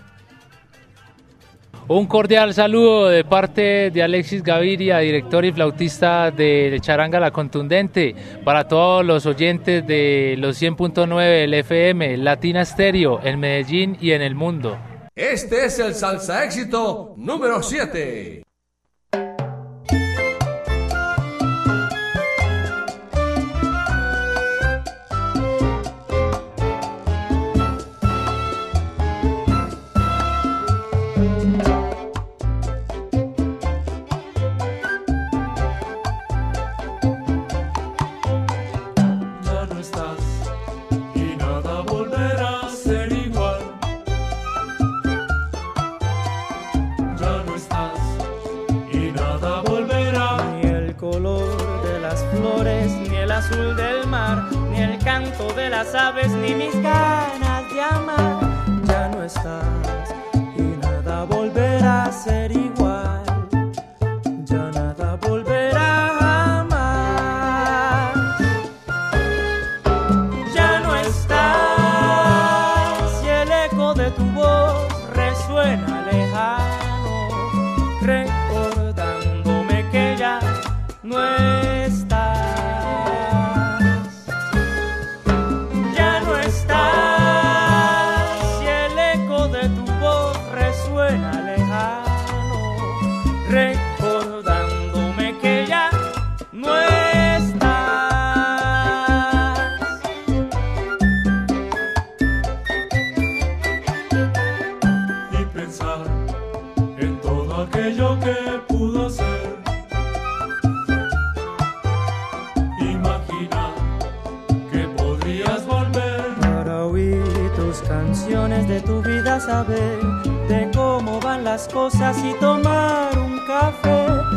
Speaker 15: Un cordial saludo de parte de Alexis Gaviria, director y flautista de Charanga La Contundente, para todos los oyentes de los 100.9 del FM, Latina Stereo, en Medellín y en el mundo.
Speaker 4: Este es el salsa éxito número 7.
Speaker 16: De las aves, ni mis ganas de amar. Ya no estás y nada volverá a ser de cómo van las cosas y tomar un café.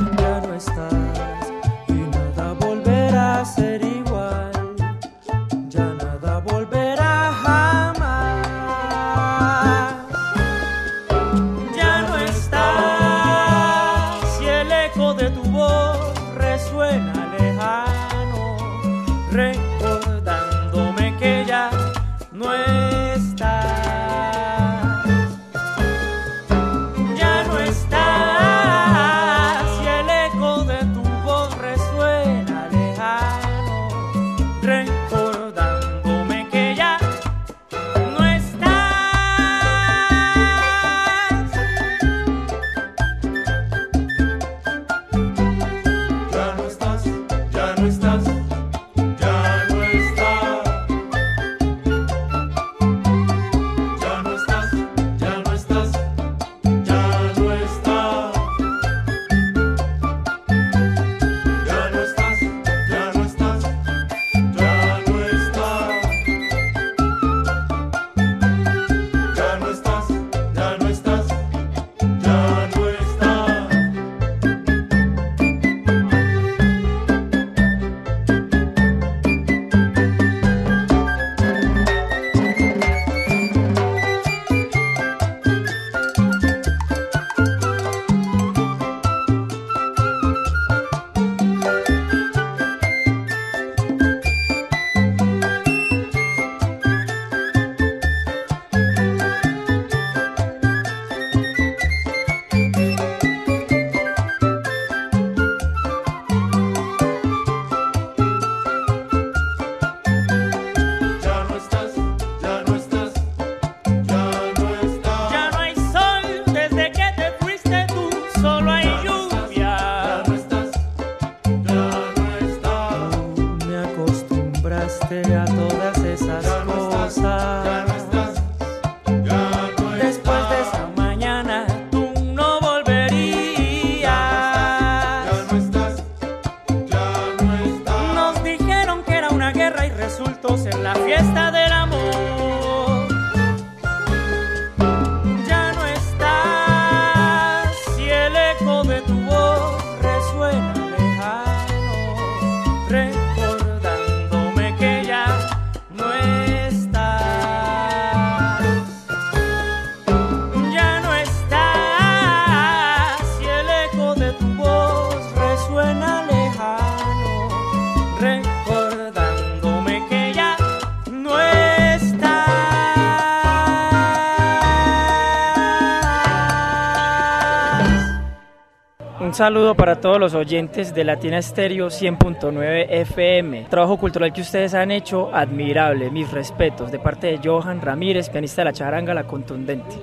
Speaker 16: Saludo para todos los oyentes de Latina Estéreo 100.9 FM. Trabajo cultural que ustedes han hecho, admirable. Mis respetos de parte de Johan Ramírez, pianista de la charanga La Contundente.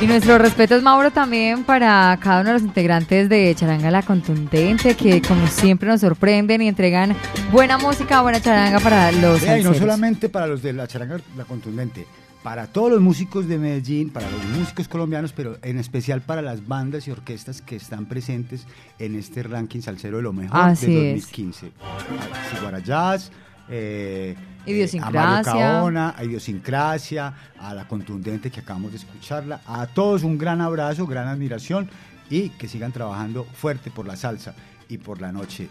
Speaker 3: Y nuestros respetos, Mauro, también para cada uno de los integrantes de Charanga La Contundente, que como siempre nos sorprenden y entregan buena música, buena charanga para los
Speaker 2: y no solamente para los de la charanga la contundente, para todos los músicos de Medellín, para los músicos colombianos, pero en especial para las bandas y orquestas que están presentes en este ranking salsero de lo mejor
Speaker 3: Así
Speaker 2: de
Speaker 3: es.
Speaker 2: 2015. A Ciguara Jazz, eh,
Speaker 3: Idiosincrasia.
Speaker 2: a Mario Caona, a Idiosincrasia, a la contundente que acabamos de escucharla. A todos un gran abrazo, gran admiración y que sigan trabajando fuerte por la salsa y por la noche.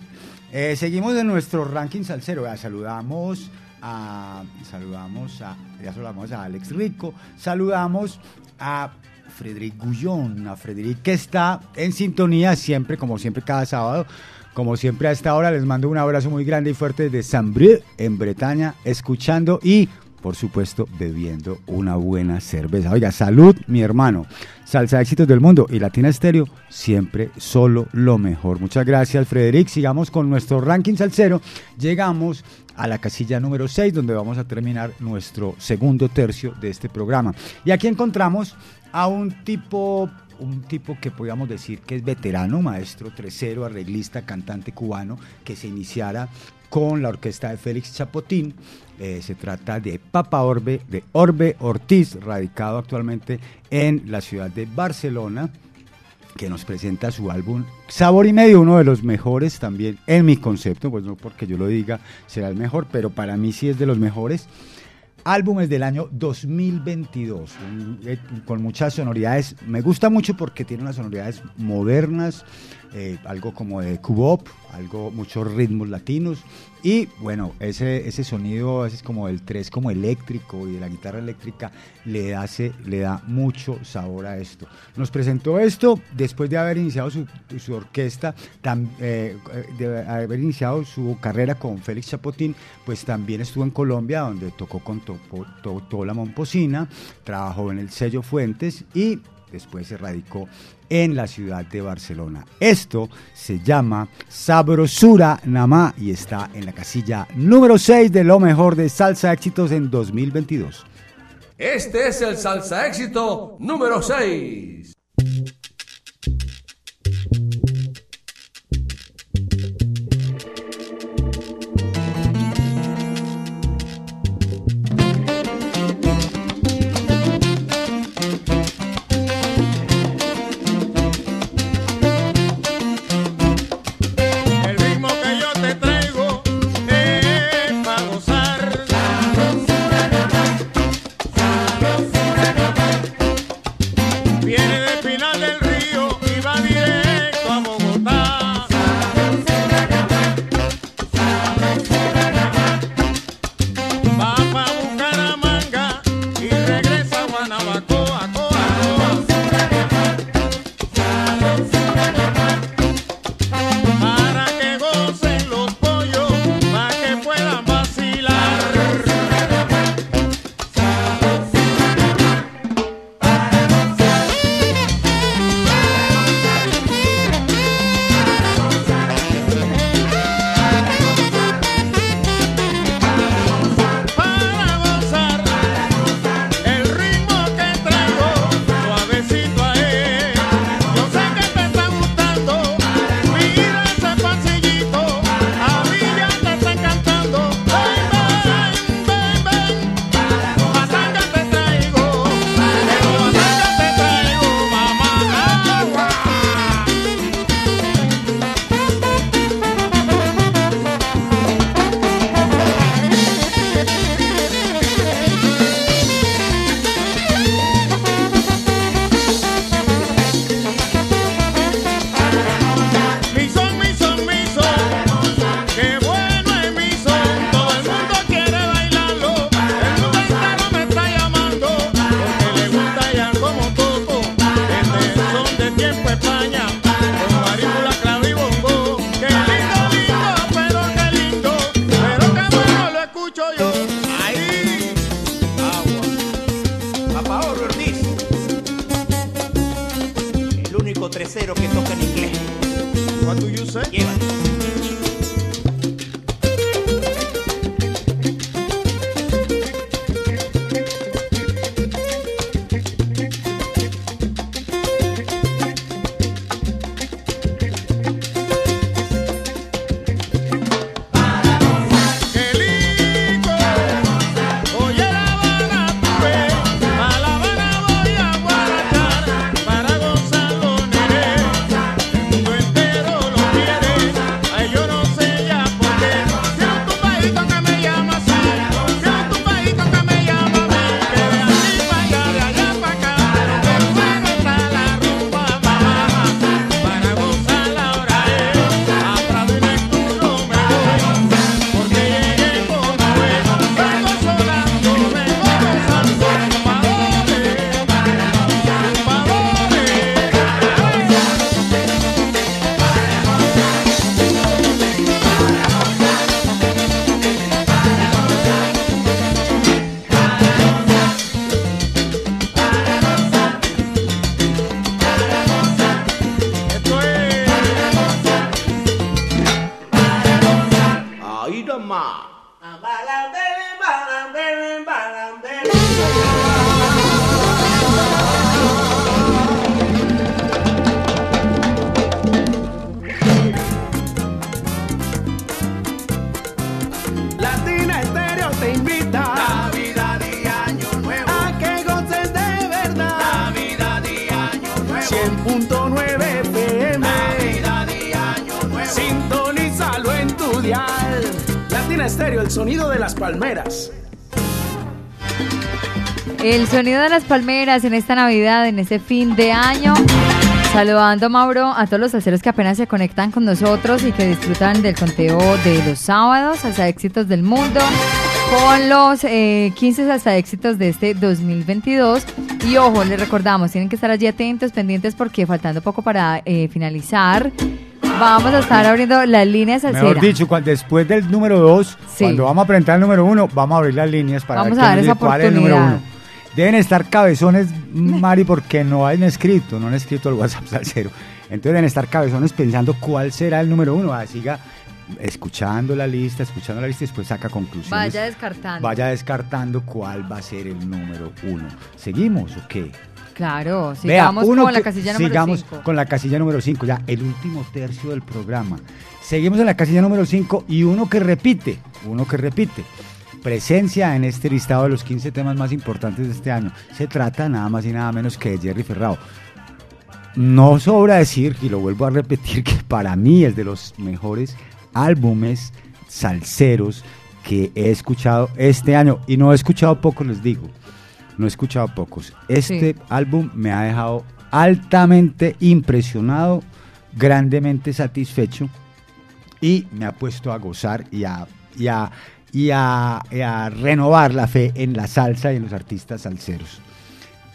Speaker 2: Eh, seguimos en nuestro ranking salsero. Saludamos a saludamos a ya saludamos a Alex Rico, saludamos a Frederic Gullón, a Frederic que está en sintonía siempre, como siempre cada sábado. Como siempre a esta hora les mando un abrazo muy grande y fuerte desde Saint-Brieuc, en Bretaña, escuchando y, por supuesto, bebiendo una buena cerveza. Oiga, salud, mi hermano. Salsa éxitos del mundo y Latina Estéreo, siempre solo lo mejor. Muchas gracias, Frederic. Sigamos con nuestro ranking salsero. Llegamos a la casilla número 6, donde vamos a terminar nuestro segundo tercio de este programa. Y aquí encontramos a un tipo un tipo que podríamos decir que es veterano, maestro tresero, arreglista, cantante cubano, que se iniciara con la orquesta de Félix Chapotín. Eh, se trata de Papa Orbe, de Orbe Ortiz, radicado actualmente en la ciudad de Barcelona, que nos presenta su álbum Sabor y Medio, uno de los mejores también en mi concepto, pues no porque yo lo diga será el mejor, pero para mí sí es de los mejores. Álbumes del año 2022, un- eh, con muchas sonoridades. Me gusta mucho porque tiene unas sonoridades modernas, eh, algo como de cubop, algo muchos ritmos latinos y bueno, ese, ese sonido ese es como el 3 como eléctrico y de la guitarra eléctrica le hace le da mucho sabor a esto. Nos presentó esto después de haber iniciado su, su orquesta, tam- eh, de haber iniciado su carrera con Félix Chapotín, pues también estuvo en Colombia donde tocó con Topo- To- Tola Momposina, trabajó en el sello Fuentes y después se radicó en la ciudad de Barcelona. Esto se llama Sabrosura Namá y está en la casilla número 6 de lo mejor de Salsa Éxitos en 2022.
Speaker 17: Este es el salsa éxito número 6. say? Yeah. Sonido de las palmeras
Speaker 3: en esta Navidad, en este fin de año. Saludando, Mauro, a todos los salseros que apenas se conectan con nosotros y que disfrutan del conteo de los sábados, salsa éxitos del mundo, con los eh, 15 salsa éxitos de este 2022. Y ojo, les recordamos, tienen que estar allí atentos, pendientes, porque faltando poco para eh, finalizar, vamos a estar abriendo la línea salsera.
Speaker 2: Mejor dicho, cuan- después del número 2,
Speaker 3: Sí.
Speaker 2: cuando vamos a presentar el número 1, vamos a abrir las líneas para
Speaker 3: Vamos
Speaker 2: ver,
Speaker 3: a dar esa
Speaker 2: cuál es el número
Speaker 3: oportunidad.
Speaker 2: 1. Deben estar cabezones, Mari, porque no han escrito, no han escrito el WhatsApp salsero. Entonces deben estar cabezones pensando cuál será el número 1. Siga escuchando la lista, escuchando la lista y después saca conclusiones.
Speaker 3: Vaya descartando.
Speaker 2: Vaya descartando cuál va a ser el número 1. ¿Seguimos o qué?
Speaker 3: Claro,
Speaker 2: Vea,
Speaker 3: sigamos
Speaker 2: uno
Speaker 3: con la casilla número
Speaker 2: sigamos
Speaker 3: 5.
Speaker 2: con la casilla número 5, ya el último tercio del programa. Seguimos en la casilla número 5 y uno que repite, uno que repite. Presencia en este listado de los 15 temas más importantes de este año. Se trata nada más y nada menos que de Jerry Ferrao. No sobra decir, y lo vuelvo a repetir, que para mí es de los mejores álbumes salseros que he escuchado este año. Y no he escuchado pocos, les digo. No he escuchado pocos. Este álbum me ha dejado altamente impresionado, grandemente satisfecho y me ha puesto a gozar y a, y a- y a- renovar la fe en la salsa y en los artistas salseros.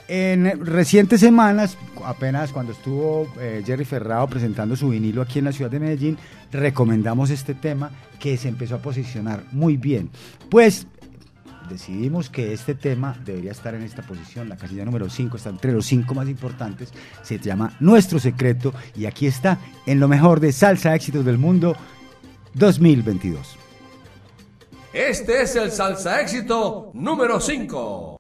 Speaker 2: En recientes semanas, apenas cuando estuvo eh, Jerry Ferrao presentando su vinilo aquí en la ciudad de Medellín, recomendamos este tema que se empezó a posicionar muy bien. Pues decidimos que este tema debería estar en esta posición, la casilla número 5, está entre los cinco más importantes, se llama Nuestro Secreto y aquí está en lo mejor de Salsa Éxitos del Mundo 2022.
Speaker 13: Este es el salsa éxito número 5.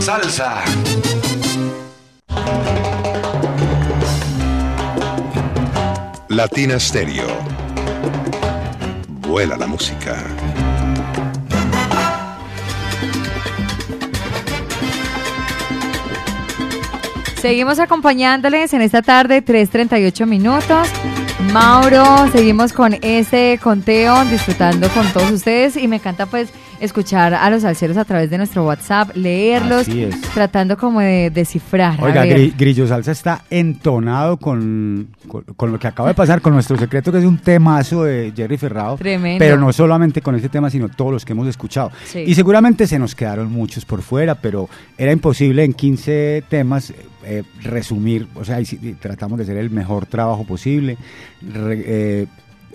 Speaker 7: Salsa. Latina Stereo. Vuela la música.
Speaker 3: Seguimos acompañándoles en esta tarde, 3.38 minutos. Mauro, seguimos con ese conteo, disfrutando con todos ustedes y me encanta pues escuchar a los salseros a través de nuestro WhatsApp, leerlos, tratando como de descifrar.
Speaker 2: Oiga, Grillo Salsa está entonado con, con, con lo que acaba de pasar, con nuestro secreto, que es un temazo de Jerry Ferrado.
Speaker 3: Tremendo.
Speaker 2: Pero no solamente con este tema, sino todos los que hemos escuchado.
Speaker 3: Sí.
Speaker 2: Y seguramente se nos quedaron muchos por fuera, pero era imposible en 15 temas eh, resumir, o sea, tratamos de hacer el mejor trabajo posible, re- eh,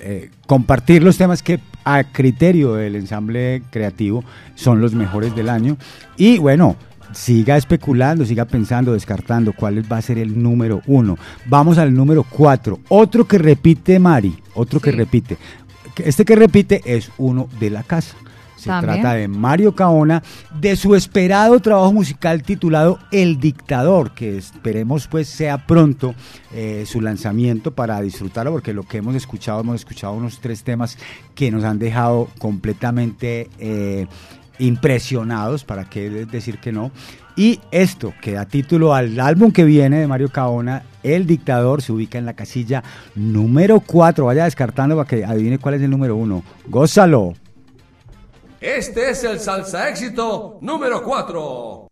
Speaker 2: eh, compartir los temas que a criterio del ensamble creativo son los mejores del año. Y bueno, siga especulando, siga pensando, descartando cuál va a ser el número uno. Vamos al número cuatro. Otro que repite, Mari. Otro que repite. Este que repite es uno de la casa. Se
Speaker 3: También.
Speaker 2: trata de Mario Caona, de su esperado trabajo musical titulado El Dictador, que esperemos pues sea pronto eh, su lanzamiento para disfrutarlo, porque lo que hemos escuchado, hemos escuchado unos tres temas que nos han dejado completamente eh, impresionados, para qué decir que no. Y esto, que da título al álbum que viene de Mario Caona, El Dictador, se ubica en la casilla número 4. Vaya descartando para que adivine cuál es el número uno. Gózalo.
Speaker 18: Este es el salsa éxito número 4.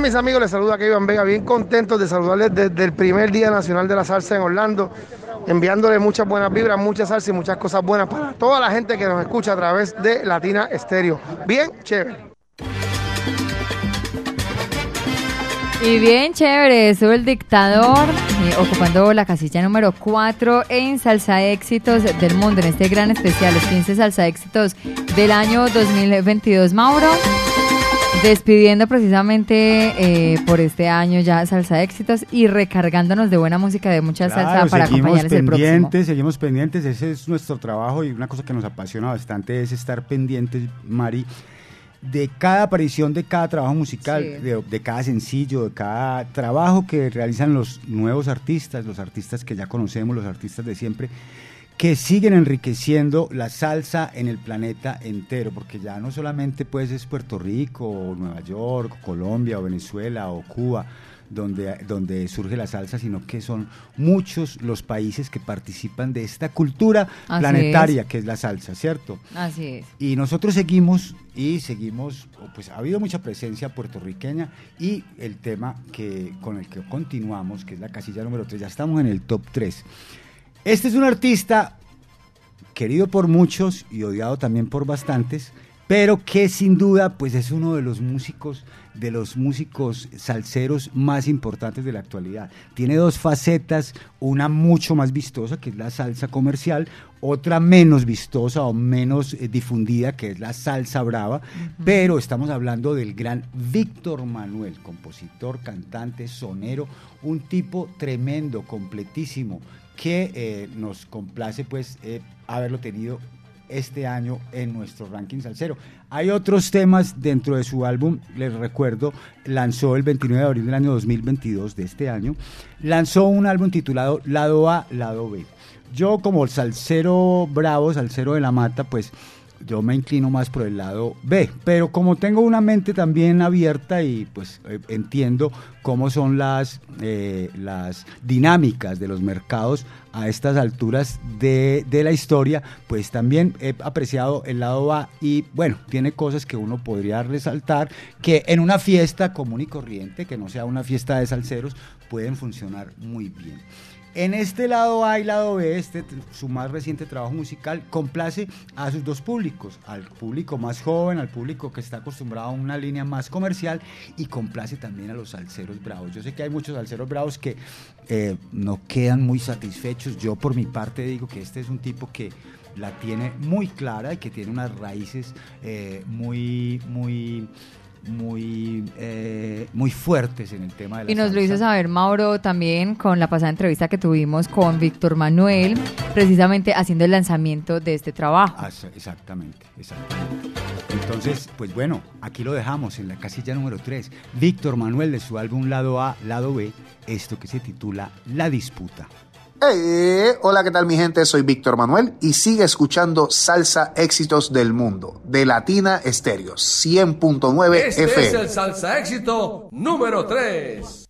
Speaker 19: Mis
Speaker 20: amigos? Les saluda Kevin Vega, bien contentos de saludarles desde el primer Día Nacional de la Salsa en Orlando, enviándole muchas buenas vibras, muchas salsa y muchas cosas buenas para toda la gente que nos escucha a través de Latina Estéreo. Bien, chévere.
Speaker 3: Y bien chévere, eso el dictador, eh, ocupando la casilla número 4 en Salsa Éxitos del Mundo, en este gran especial, los 15 Salsa Éxitos del año 2022. Mauro, despidiendo precisamente eh, por este año ya Salsa Éxitos y recargándonos de buena música, de mucha salsa
Speaker 2: Claro,
Speaker 3: para
Speaker 2: seguimos
Speaker 3: acompañarles el próximo.
Speaker 2: seguimos pendientes, ese es nuestro trabajo y una cosa que nos apasiona bastante es estar pendientes, Mari, de cada aparición, de cada trabajo musical,
Speaker 3: Sí.
Speaker 2: de, de cada sencillo, de cada trabajo que realizan los nuevos artistas, los artistas que ya conocemos, los artistas de siempre, que siguen enriqueciendo la salsa en el planeta entero, porque ya no solamente pues es Puerto Rico, o Nueva York, o Colombia, o Venezuela, o Cuba, donde, donde surge la salsa, sino que son muchos los países que participan de esta cultura
Speaker 3: Así
Speaker 2: planetaria
Speaker 3: es.
Speaker 2: que es la salsa, ¿cierto?
Speaker 3: Así es.
Speaker 2: Y nosotros seguimos y seguimos, pues ha habido mucha presencia puertorriqueña y el tema que, con el que continuamos, que es la casilla número 3, ya estamos en el top 3. Este es un artista querido por muchos y odiado también por bastantes, pero que sin duda pues es uno de los músicos de los músicos salseros más importantes de la actualidad. Tiene dos facetas, una mucho más vistosa que es la salsa comercial, otra menos vistosa o menos eh, difundida que es la salsa brava, pero estamos hablando del gran Víctor Manuel, compositor, cantante, sonero, un tipo tremendo, completísimo, que eh, nos complace pues eh, haberlo tenido este año en nuestro ranking salsero. Hay otros temas dentro de su álbum, les recuerdo, lanzó el 29 de abril del año 2022 de este año, lanzó un álbum titulado Lado A, Lado B. Yo como salsero bravo, salsero de la mata, pues yo me inclino más por el lado B, pero como tengo una mente también abierta y pues eh, entiendo cómo son las, eh, las dinámicas de los mercados a estas alturas de, de la historia, pues también he apreciado el lado A y bueno, tiene cosas que uno podría resaltar que en una fiesta común y corriente, que no sea una fiesta de salseros, pueden funcionar muy bien. En este lado A y lado B, este, su más reciente trabajo musical, complace a sus dos públicos, al público más joven, al público que está acostumbrado a una línea más comercial y complace también a los salseros bravos. Yo sé que hay muchos salseros bravos que eh, no quedan muy satisfechos. Yo por mi parte digo que este es un tipo que la tiene muy clara y que tiene unas raíces eh, muy, muy muy eh, muy fuertes en el tema de la
Speaker 3: Y nos lo hizo saber Mauro también con la pasada entrevista que tuvimos con Víctor Manuel, precisamente haciendo el lanzamiento de este trabajo.
Speaker 2: Ah, exactamente, exactamente. Entonces, pues bueno, aquí lo dejamos en la casilla número 3. Víctor Manuel de su álbum Lado A, Lado B, esto que se titula La Disputa.
Speaker 21: Hey, hola, ¿qué tal mi gente? Soy Víctor Manuel y sigue escuchando Salsa Éxitos del Mundo de Latina Estéreo 100.9
Speaker 4: Este es el salsa éxito número 3.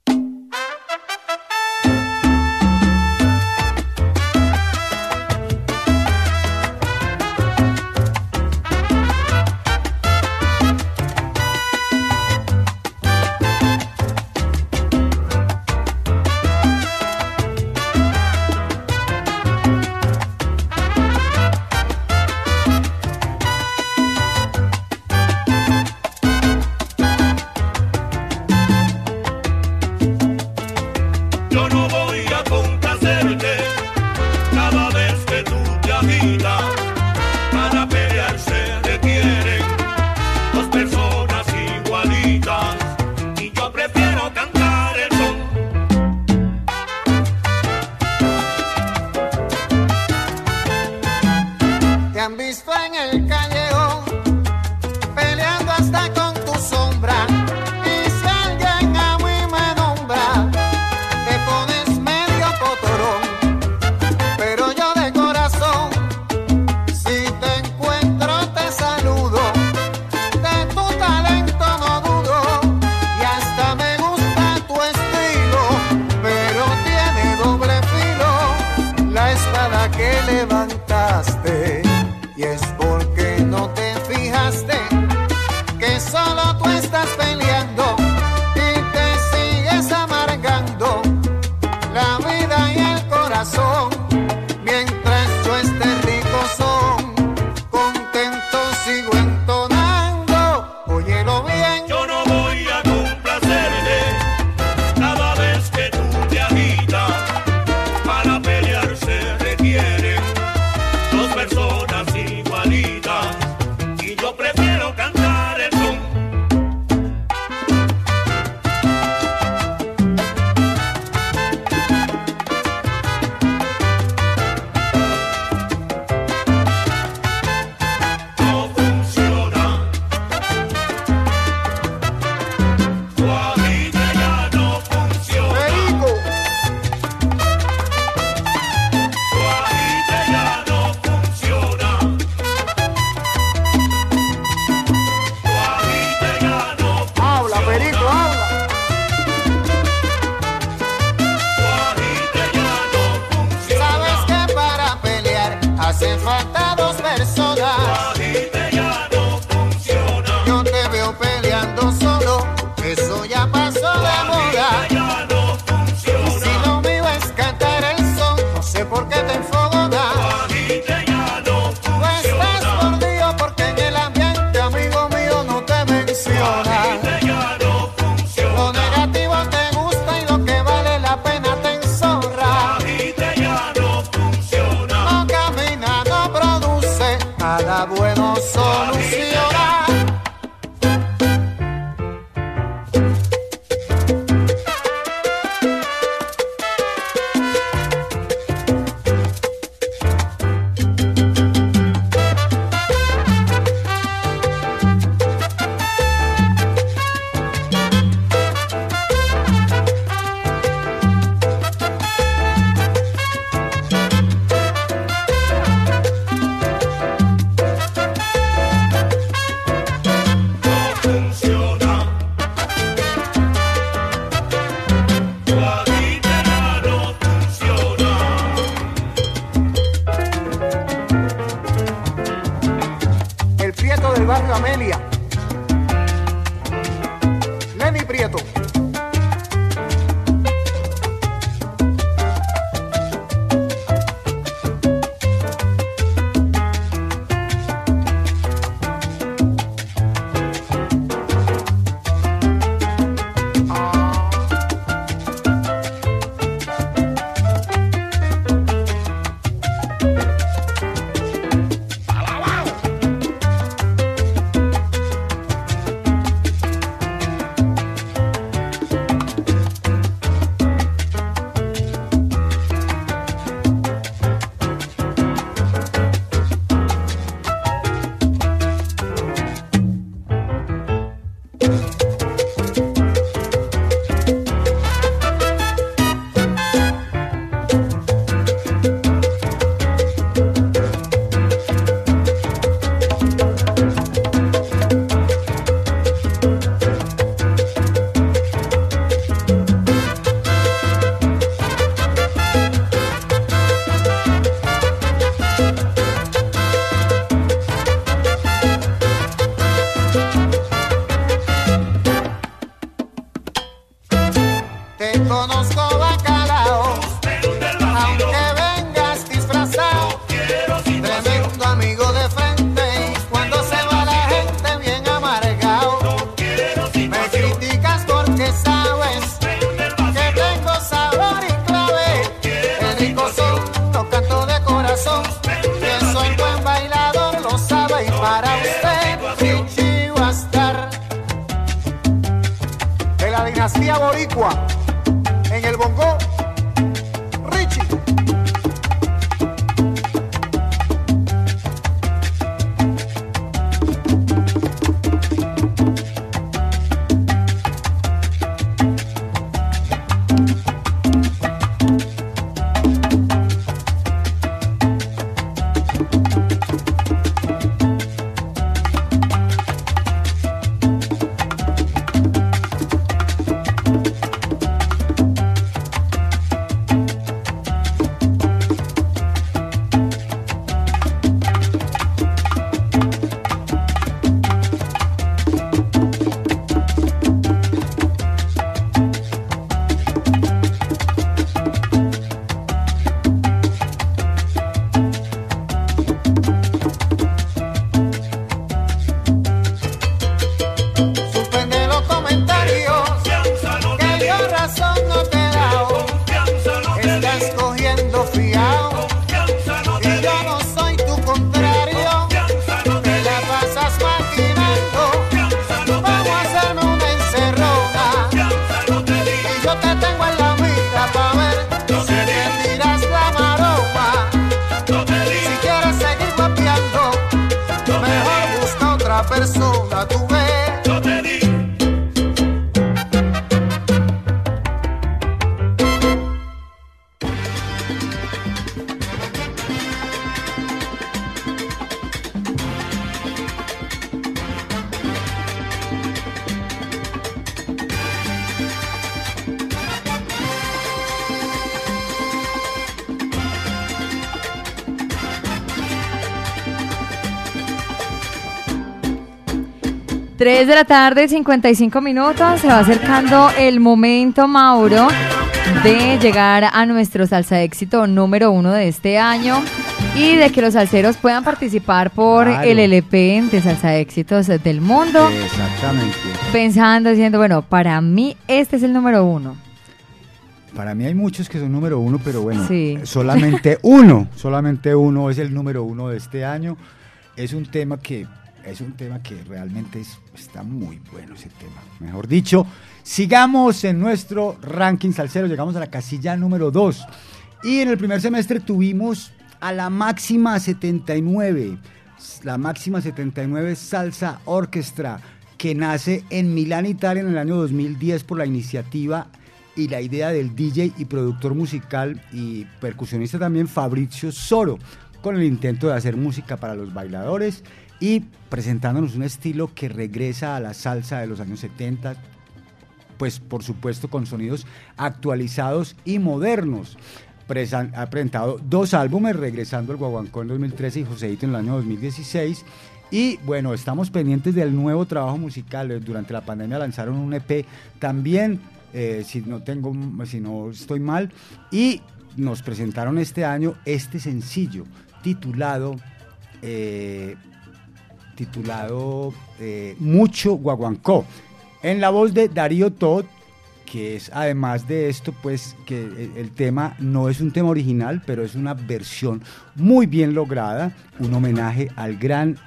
Speaker 11: De la
Speaker 3: tarde, 55 minutos. Se va acercando el momento, Mauro, de llegar a nuestro salsa éxito número uno de este año y de que los salseros puedan participar por
Speaker 2: Claro.
Speaker 3: el LP de salsa éxitos del mundo.
Speaker 2: Exactamente.
Speaker 3: Pensando, diciendo, bueno, para mí este es el número uno.
Speaker 2: Para mí hay muchos que son número uno, pero bueno,
Speaker 3: Sí.
Speaker 2: solamente uno, solamente uno es el número uno de este año. Es un tema que es un tema que realmente es- está muy bueno ese tema. Mejor dicho, sigamos en nuestro ranking salsero, llegamos a la casilla número 2. Y en el primer semestre tuvimos a la máxima 79, la máxima 79 Salsa Orquestra, que nace en Milán, Italia, en el año 2010 por la iniciativa y la idea del DJ y productor musical y percusionista también Fabrizio Soro, con el intento de hacer música para los bailadores y presentándonos un estilo que regresa a la salsa de los años 70, pues por supuesto con sonidos actualizados y modernos. Ha presentado dos álbumes, regresando al Guaguancó en 2013 y Joseito en el año 2016. Y bueno, estamos pendientes del nuevo trabajo musical. Eh, Durante la pandemia lanzaron un EP también, eh, si no tengo, si no estoy mal, y nos presentaron este año este sencillo titulado eh, titulado eh, Mucho Guaguancó, en la voz de Darío Todd, que es además de esto, pues que el, tema no es un tema original, pero es una versión muy bien lograda, un homenaje al gran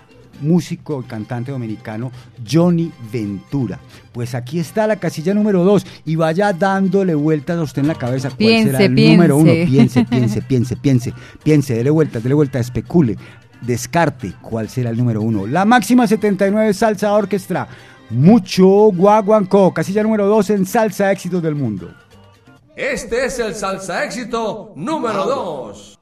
Speaker 2: músico y cantante dominicano Johnny Ventura. Pues aquí está la casilla número 2 y vaya dándole vueltas a usted en la cabeza. ¿Cuál
Speaker 3: Piense,
Speaker 2: será el número uno?
Speaker 3: piense.
Speaker 2: Piense, piense, piense, piense, piense, dele vueltas, dele vueltas, especule, descarte cuál será el número uno. La máxima 79 Salsa Orquestra, mucho guaguancó, casilla número 2 en Salsa Éxitos del Mundo.
Speaker 4: Este es el salsa éxito número 2.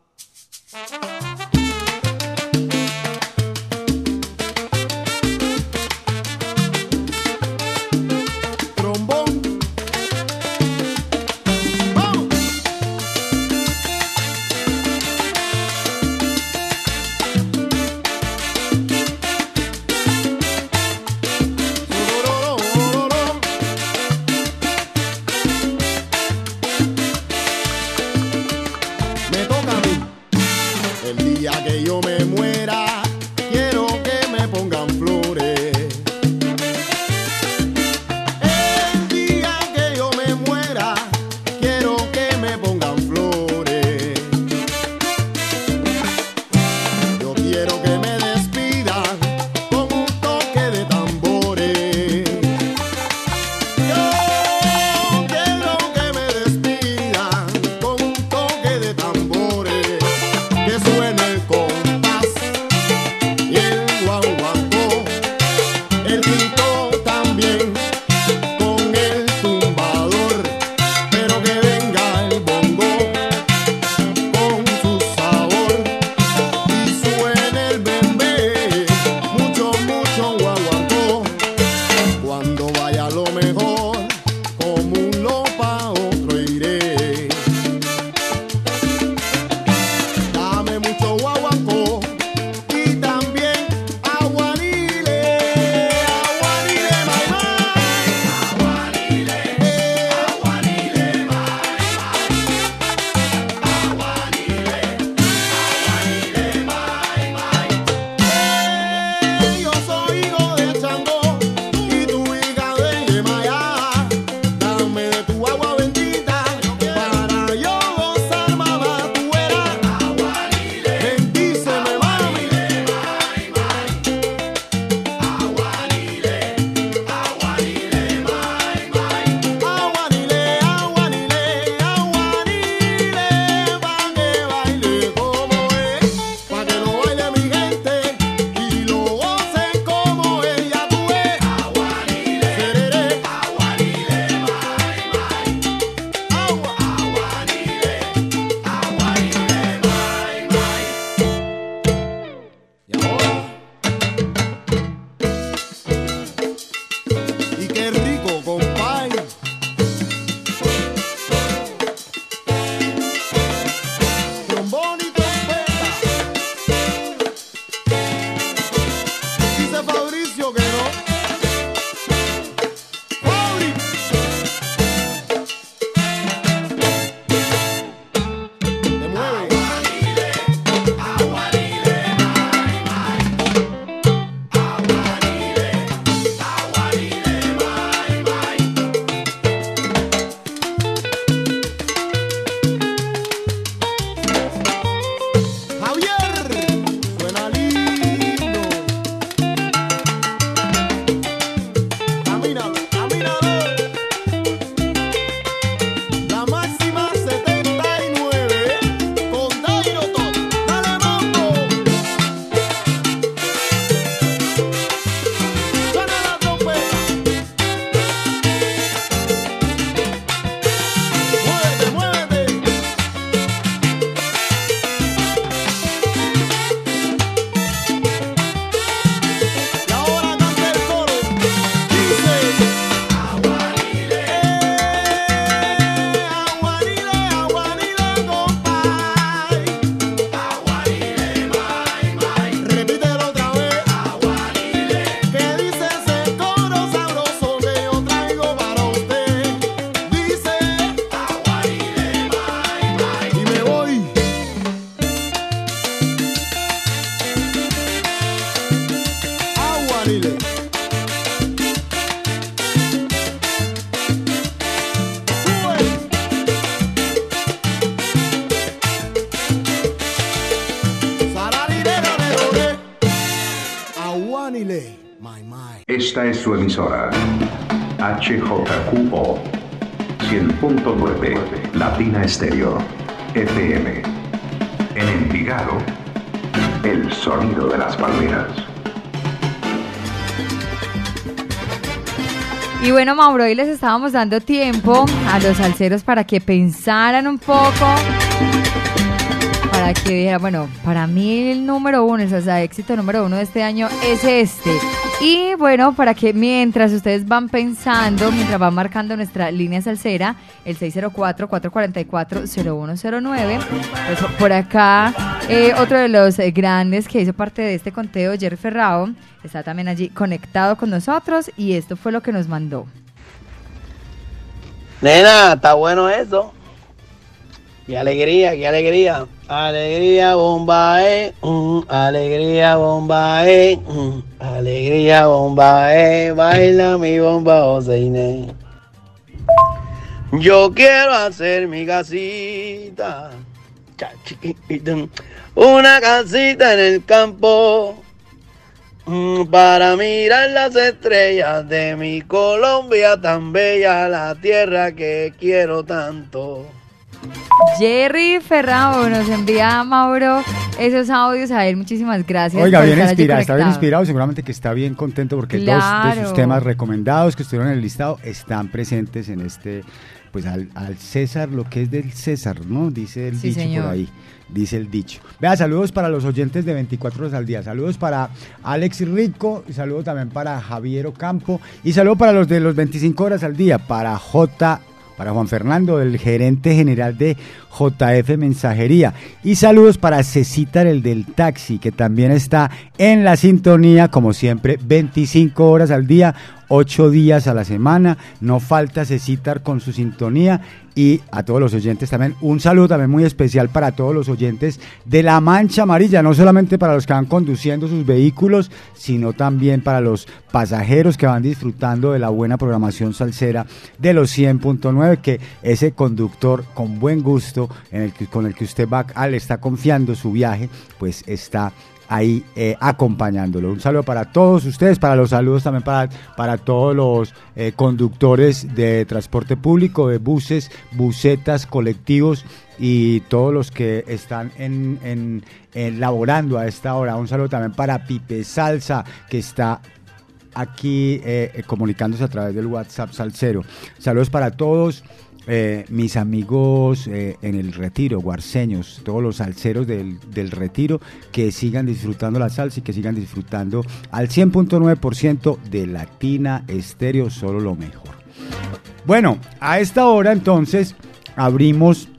Speaker 7: Estéreo FM. En Envigado, el sonido de las palmeras.
Speaker 3: Y bueno, Mauro, hoy les estábamos dando tiempo a los salseros para que pensaran un poco, para que dijeran, bueno, para mí el número uno, el salsa éxito número uno de este año es este. Y bueno, para que mientras ustedes van pensando, mientras van marcando nuestra línea salsera, el 604-444-0109, pues por acá eh, otro de los eh, grandes que hizo parte de este conteo, Jerry Ferrao, está también allí conectado con nosotros y esto fue lo que nos mandó.
Speaker 14: Nena, está bueno eso. Qué alegría, qué alegría. Alegría, bomba, eh. mm, alegría, bomba, eh. mm, alegría, eh. Baila mi bomba, Oseine. Yo quiero hacer mi casita. Una casita en el campo. mm, Para mirar las estrellas de mi Colombia tan bella, la tierra que quiero tanto.
Speaker 3: Jerry Ferrao nos envía a Mauro esos audios. A él, muchísimas gracias.
Speaker 2: Oiga,
Speaker 3: por
Speaker 2: bien
Speaker 3: estar
Speaker 2: inspirado, está bien inspirado, seguramente que está bien contento porque dos de sus temas recomendados que estuvieron en el listado están presentes en este, pues al, al César, lo que es del César, ¿no? Dice el
Speaker 3: Sí,
Speaker 2: dicho
Speaker 3: señor.
Speaker 2: por ahí, dice el dicho. Vea, saludos para los oyentes de 24 horas al día, saludos para Alex Rico, y saludo también para Javier Ocampo, y saludo para los de los 25 horas al día, para J para Juan Fernando, el gerente general de JF Mensajería. Y saludos para Cecitar, el del taxi, que también está en la sintonía, como siempre, 25 horas al día, 8 días a la semana. No falta Cecitar con su sintonía. Y a todos los oyentes también, un saludo también muy especial para todos los oyentes de La Mancha Amarilla, no solamente para los que van conduciendo sus vehículos, sino también para los pasajeros que van disfrutando de la buena programación salsera de los 100.9, que ese conductor con buen gusto con el que usted va, ah, está confiando su viaje, pues está ahí eh, acompañándolo. Un saludo para todos ustedes, para los saludos también para, para todos los eh, conductores de transporte público, de buses, busetas, colectivos y todos los que están en, en- laborando a esta hora. Un saludo también para Pipe Salsa, que está aquí eh, comunicándose a través del WhatsApp Salcero. Saludos para todos. Eh, mis amigos eh, en el retiro, guarceños, todos los salseros del, del retiro, que sigan disfrutando la salsa y que sigan disfrutando al 100.9% de Latina Estéreo, solo lo mejor. Bueno, a esta hora entonces abrimos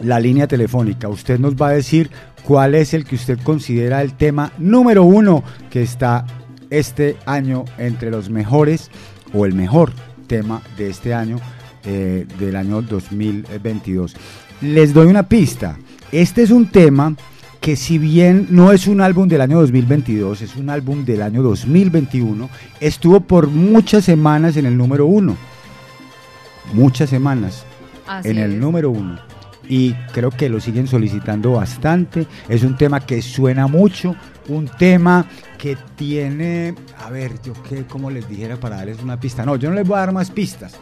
Speaker 2: la línea telefónica. Usted nos va a decir cuál es el que usted considera el tema número uno que está este año entre los mejores o el mejor tema de este año, eh, del año 2022. Les doy una pista. Este es un tema que si bien no es un álbum del año 2022, es un álbum del año 2021, estuvo por muchas semanas en el número uno. Muchas semanas
Speaker 3: Así
Speaker 2: en el
Speaker 3: es.
Speaker 2: número uno. Y creo que lo siguen solicitando bastante. Es un tema que suena mucho, un tema que tiene, a ver, yo qué, como les dijera para darles una pista. No, yo no les voy a dar más pistas.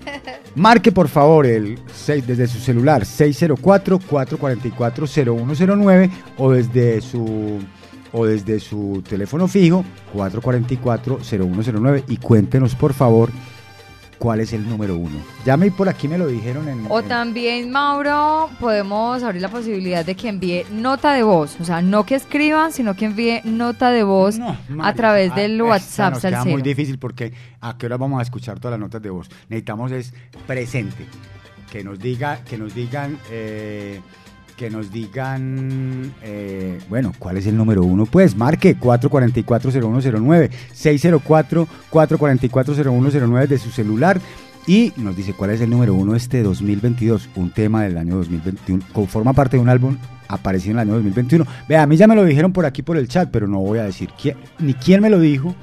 Speaker 2: Marque por favor el seis- desde su celular 604-444-0109 o desde su o desde su teléfono fijo 444-0109 y cuéntenos por favor cuál es el número uno. Ya me por aquí me lo dijeron en,
Speaker 3: O
Speaker 2: en-
Speaker 3: también, Mauro, podemos abrir la posibilidad de que envíe nota de voz. O sea, no que escriban, sino que envíe nota de voz a través del
Speaker 2: Ah,
Speaker 3: WhatsApp
Speaker 2: esta nos queda muy difícil porque a qué hora vamos a escuchar todas las notas de voz. Necesitamos es presente, que nos diga, que nos digan, eh, que nos digan, eh, bueno, ¿cuál es el número uno? Pues marque 444-0109, 604-444-0109 de su celular y nos dice cuál es el número uno este 2022, un tema del año 2021, co- forma parte de un álbum aparecido en el año 2021. Vea, a mí ya me lo dijeron por aquí por el chat, pero no voy a decir quién, ni quién me lo dijo,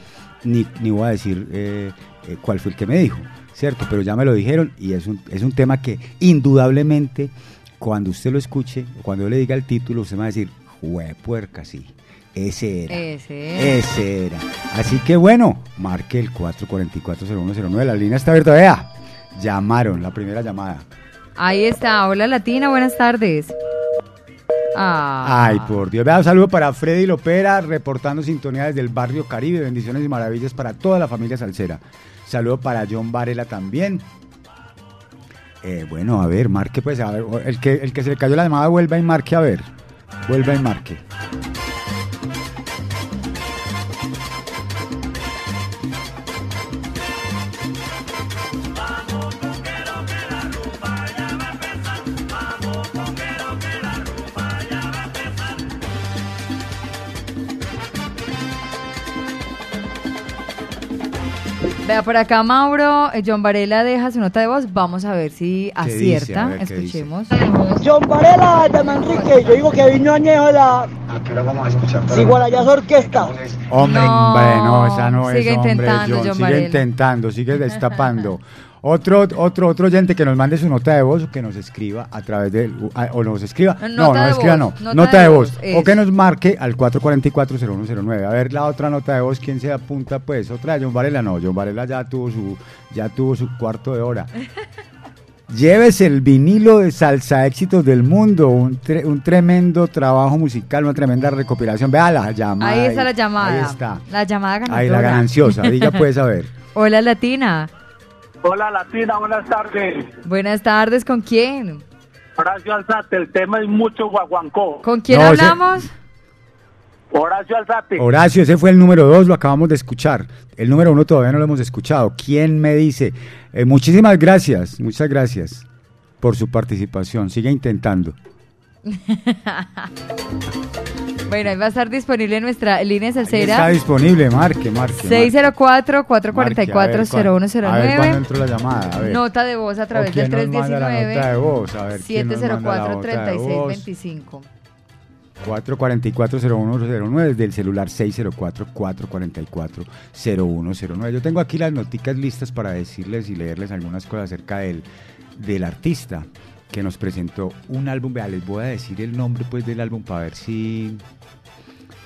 Speaker 2: ni, ni voy a decir eh, eh, cuál fue el que me dijo, ¿cierto? Pero ya me lo dijeron y es un, es un tema que indudablemente cuando usted lo escuche, o cuando yo le diga el título, usted me va a decir, Huepuerca, sí. Ese era.
Speaker 3: Ese.
Speaker 2: Ese era. Así que bueno, marque el 444-0109. La línea está abierta. Vea, llamaron, la primera llamada.
Speaker 3: Ahí está. Hola Latina, buenas tardes. Ah.
Speaker 2: Ay, por Dios. Vea, un saludo para Freddy Lopera, reportando sintonía desde el barrio Caribe. Bendiciones y maravillas para toda la familia salsera. Saludo para John Varela también. Eh, bueno, a ver, marque pues, a ver, el que, el que se le cayó la llamada vuelva y marque, a ver. Vuelva y marque.
Speaker 3: Vea, por acá Mauro, eh, John Varela deja su nota de voz. Vamos a ver si acierta.
Speaker 2: Ver.
Speaker 3: Escuchemos.
Speaker 22: John Varela de Manrique, yo digo que vino añejo de la Ciguarayas Orquesta.
Speaker 2: Hombre,
Speaker 3: No,
Speaker 2: hombre, no, esa no
Speaker 3: sigue
Speaker 2: es, hombre,
Speaker 3: intentando,
Speaker 2: John,
Speaker 3: John
Speaker 2: sigue
Speaker 3: Varela.
Speaker 2: intentando, sigue destapando. Otro, otro, otro oyente que nos mande su nota de voz o que nos escriba a través de, o nos escriba,
Speaker 3: Nota
Speaker 2: no, no escriba, no, nota, de voz, o que nos marque al 444-0109. A ver la otra nota de voz, ¿quién se apunta? Pues otra de John Varela, no, John Varela ya tuvo su, ya tuvo su cuarto de hora. Llévese el vinilo de salsa éxitos del mundo, un, tre- un tremendo trabajo musical, una tremenda recopilación. Vea la llamada.
Speaker 3: Ahí está la llamada.
Speaker 2: Ahí está.
Speaker 3: La llamada ganadora.
Speaker 2: Ahí la gananciosa, diga pues a ver.
Speaker 3: Hola Latina.
Speaker 23: Hola Latina, buenas tardes.
Speaker 3: Buenas tardes, ¿con quién?
Speaker 23: Horacio Alzate, el tema es mucho guaguancó.
Speaker 3: ¿Con quién
Speaker 2: No, ese-
Speaker 3: hablamos?
Speaker 23: Horacio Alzate.
Speaker 2: Horacio, ese fue el número dos, lo acabamos de escuchar. El número uno todavía no lo hemos escuchado. ¿Quién me dice? Eh, muchísimas gracias, muchas gracias por su participación. Sigue intentando.
Speaker 3: Bueno, ahí va a estar disponible en nuestra línea
Speaker 2: Está
Speaker 3: salsera.
Speaker 2: disponible, marque, marque. marque.
Speaker 3: 604-444-0109.
Speaker 2: A ver cuándo entró la llamada. A ver.
Speaker 3: Nota de voz a
Speaker 2: ¿O
Speaker 3: través del
Speaker 2: quién nos manda la nota de
Speaker 3: 319
Speaker 2: voz? A ver, ¿quién nos manda la nota de voz?
Speaker 3: 704-3625.
Speaker 2: 444-0109 desde el celular 604-444-0109. Yo tengo aquí las noticas listas para decirles y leerles algunas cosas acerca del, del artista que nos presentó un álbum. Vea, les voy a decir el nombre pues del álbum para ver si...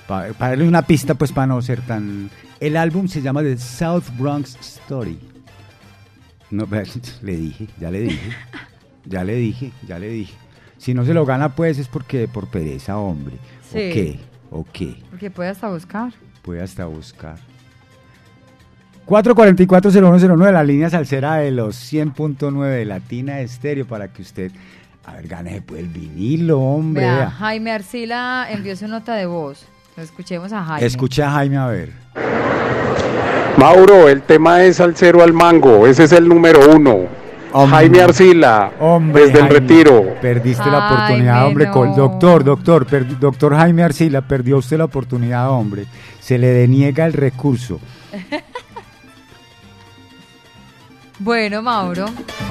Speaker 2: Para, para darles una pista pues para no ser tan... El álbum se llama The South Bronx Story. No, vea, le dije, ya le dije, ya le dije, ya le dije. Si no se lo gana, pues es porque por pereza, hombre.
Speaker 3: Sí.
Speaker 2: ¿O qué? ¿O qué?
Speaker 3: Porque puede hasta buscar.
Speaker 2: Puede hasta buscar. 444-0109, la línea salsera de los 100.9 de Latina Estéreo para que usted, a ver, gane pues, el vinilo, hombre.
Speaker 3: Vea. Jaime Arcila envió su nota de voz. Escuchemos a Jaime.
Speaker 2: Escuche a Jaime a ver.
Speaker 24: Mauro, el tema es al cero al mango, ese es el número uno. Jaime Arcila,
Speaker 2: Hombre,
Speaker 24: desde el retiro.
Speaker 2: Perdiste la oportunidad, hombre. Doctor, doctor, per- doctor Jaime Arcila, perdió usted la oportunidad, hombre. Se le deniega el recurso.
Speaker 3: Bueno, Mauro.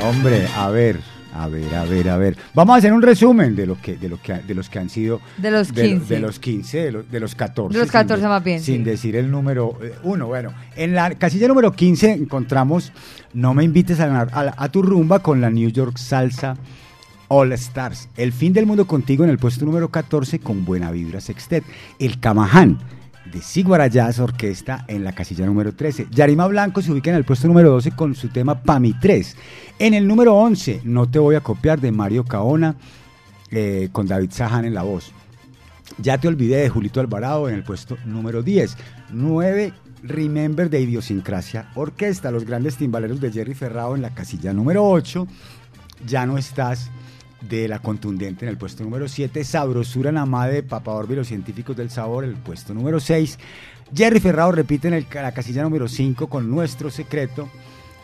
Speaker 2: Hombre, a ver, a ver, a ver, a ver. Vamos a hacer un resumen de lo que, de lo que, de los que han sido.
Speaker 3: De los
Speaker 2: de,
Speaker 3: 15.
Speaker 2: de los 15, de los, de los 14.
Speaker 3: De los
Speaker 2: sin
Speaker 3: 14
Speaker 2: de-
Speaker 3: más bien,
Speaker 2: Sin
Speaker 3: sí.
Speaker 2: decir el número eh, uno. Bueno, en la casilla número 15 encontramos No me invites a, la- a tu rumba con la New York Salsa All Stars. El fin del mundo contigo en el puesto número 14 con Buena Vibra Sextet. El Camaján de Siguara Jazz Orquesta en la casilla número 13. Yarima Blanco se ubica en el puesto número 12 con su tema Pami 3. En el número 11, No te voy a copiar de Mario Caona eh, con David Sajan en la voz. Ya te olvidé de Julito Alvarado en el puesto número 10. 9, Remember de Idiosincrasia Orquesta. Los grandes timbaleros de Jerry Ferrao en la casilla número 8. Ya no estás de la contundente en el puesto número 7. Sabrosura Namade de Papa Orbe y los científicos del sabor en el puesto número 6. Jerry Ferrao repite en la casilla número 5 con Nuestro Secreto.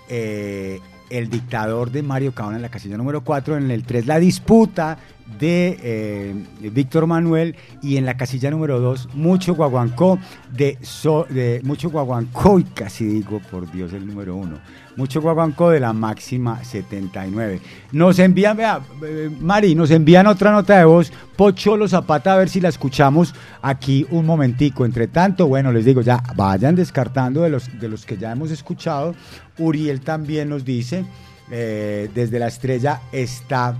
Speaker 2: Eh, el dictador de Mario Caona en la casilla número 4. En el 3, la disputa de eh, Víctor Manuel. Y en la casilla número 2, mucho guaguancó de, So- de mucho guaguancó. Y casi digo, por Dios, el número 1. Mucho guaguancó de la máxima 79. Nos envían, vea, eh, Mari, nos envían otra nota de voz. Pocholo Zapata, a ver si la escuchamos aquí un momentico. Entre tanto, bueno, les digo, ya vayan descartando de los, de los que ya hemos escuchado. Uriel también nos dice, eh, desde la estrella está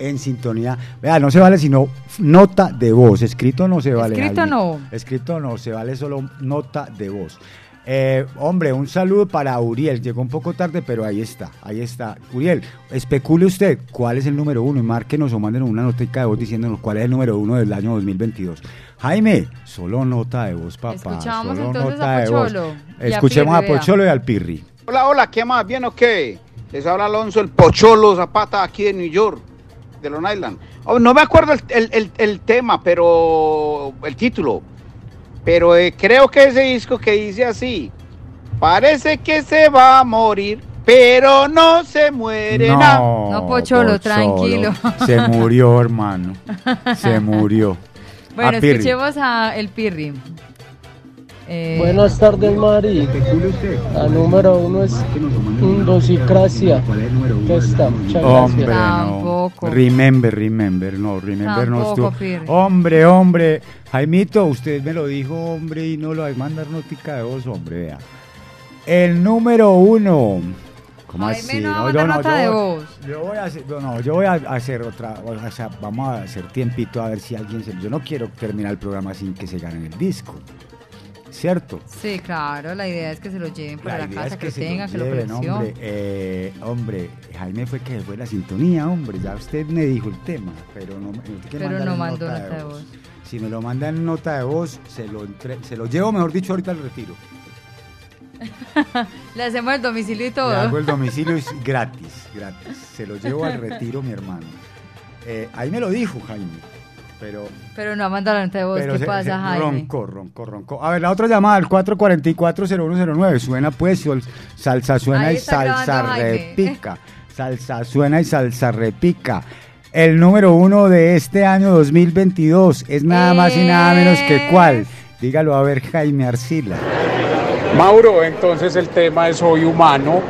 Speaker 2: en sintonía. Vea, no se vale sino nota de voz. Escrito no se vale.
Speaker 3: Escrito no.
Speaker 2: Escrito no, se vale solo nota de voz. Eh, hombre, un saludo para Uriel. Llegó un poco tarde, pero ahí está, ahí está. Uriel, especule usted cuál es el número uno y márquenos o mándenos una notica de voz diciéndonos cuál es el número uno del año 2022. Jaime, solo nota de voz, papá.
Speaker 3: Escuchamos
Speaker 2: solo
Speaker 3: entonces
Speaker 2: nota
Speaker 3: a
Speaker 2: de voz.
Speaker 3: Pocholo y a
Speaker 2: Escuchemos a
Speaker 3: Pirri.
Speaker 2: Pocholo y al Pirri.
Speaker 25: Hola, hola, ¿qué más? ¿Bien o qué? Les habla Alonso el Pocholo Zapata aquí de New York, de Long Island. Oh, no me acuerdo el, el- el- el tema, pero el título. Pero eh, creo que ese disco que dice así, parece que se va a morir, pero no se muere nada.
Speaker 2: No,
Speaker 3: No, Pocholo, tranquilo.
Speaker 2: Se murió, hermano. Se murió.
Speaker 3: Bueno,
Speaker 2: A
Speaker 3: escuchemos a el Pirri. Eh,
Speaker 26: Buenas tardes, Mari. La número uno es Indosicracia. ¿Qué está? Muchas
Speaker 2: Hombre,
Speaker 26: gracias.
Speaker 2: no. Remember, remember, no, remember no
Speaker 26: Tampoco,
Speaker 2: estuvo.
Speaker 26: Pirri.
Speaker 2: Hombre, hombre. Jaimito, usted me lo dijo, hombre, y no lo a mandar notica de voz, hombre, vea. El número uno. ¿Cómo
Speaker 3: Jaime
Speaker 2: así?
Speaker 3: no va a mandar nota de
Speaker 2: yo,
Speaker 3: voz.
Speaker 2: yo voy a hacer, no, no, yo voy a hacer otra, o sea, vamos a hacer tiempito a ver si alguien se, yo no quiero terminar el programa sin que se gane el disco, ¿cierto?
Speaker 3: Sí, claro, la idea es que se lo lleven para la, casa,
Speaker 2: es
Speaker 3: que,
Speaker 2: se
Speaker 3: tengan, que lo
Speaker 2: lleven,
Speaker 3: coleccionen.
Speaker 2: hombre, eh, hombre, Jaime fue que fue la sintonía, hombre, ya usted me dijo el tema, pero no, que
Speaker 3: Pero no mandó nota de voz.
Speaker 2: Si me lo manda en nota de voz, se lo, entre- se lo llevo, mejor dicho, ahorita al retiro.
Speaker 3: Le hacemos el domicilio y todo.
Speaker 2: Le hago el domicilio es gratis, gratis. Se lo llevo al retiro, mi hermano. Eh, ahí me lo dijo Jaime, pero
Speaker 3: Pero no ha mandado la nota de voz.
Speaker 2: Pero
Speaker 3: ¿Qué
Speaker 2: se-
Speaker 3: pasa,
Speaker 2: se-
Speaker 3: Jaime?
Speaker 2: Ronco, ronco, ronco. A ver, la otra llamada, al 444-0109. Suena pues, sol- salsa suena y
Speaker 3: grabando
Speaker 2: salsa repica. Salsa suena y salsa repica. El número uno de este año 2022 es nada más y nada menos que cuál. Dígalo a ver, Jaime Arcila.
Speaker 24: Mauro, entonces el tema es Soy humano,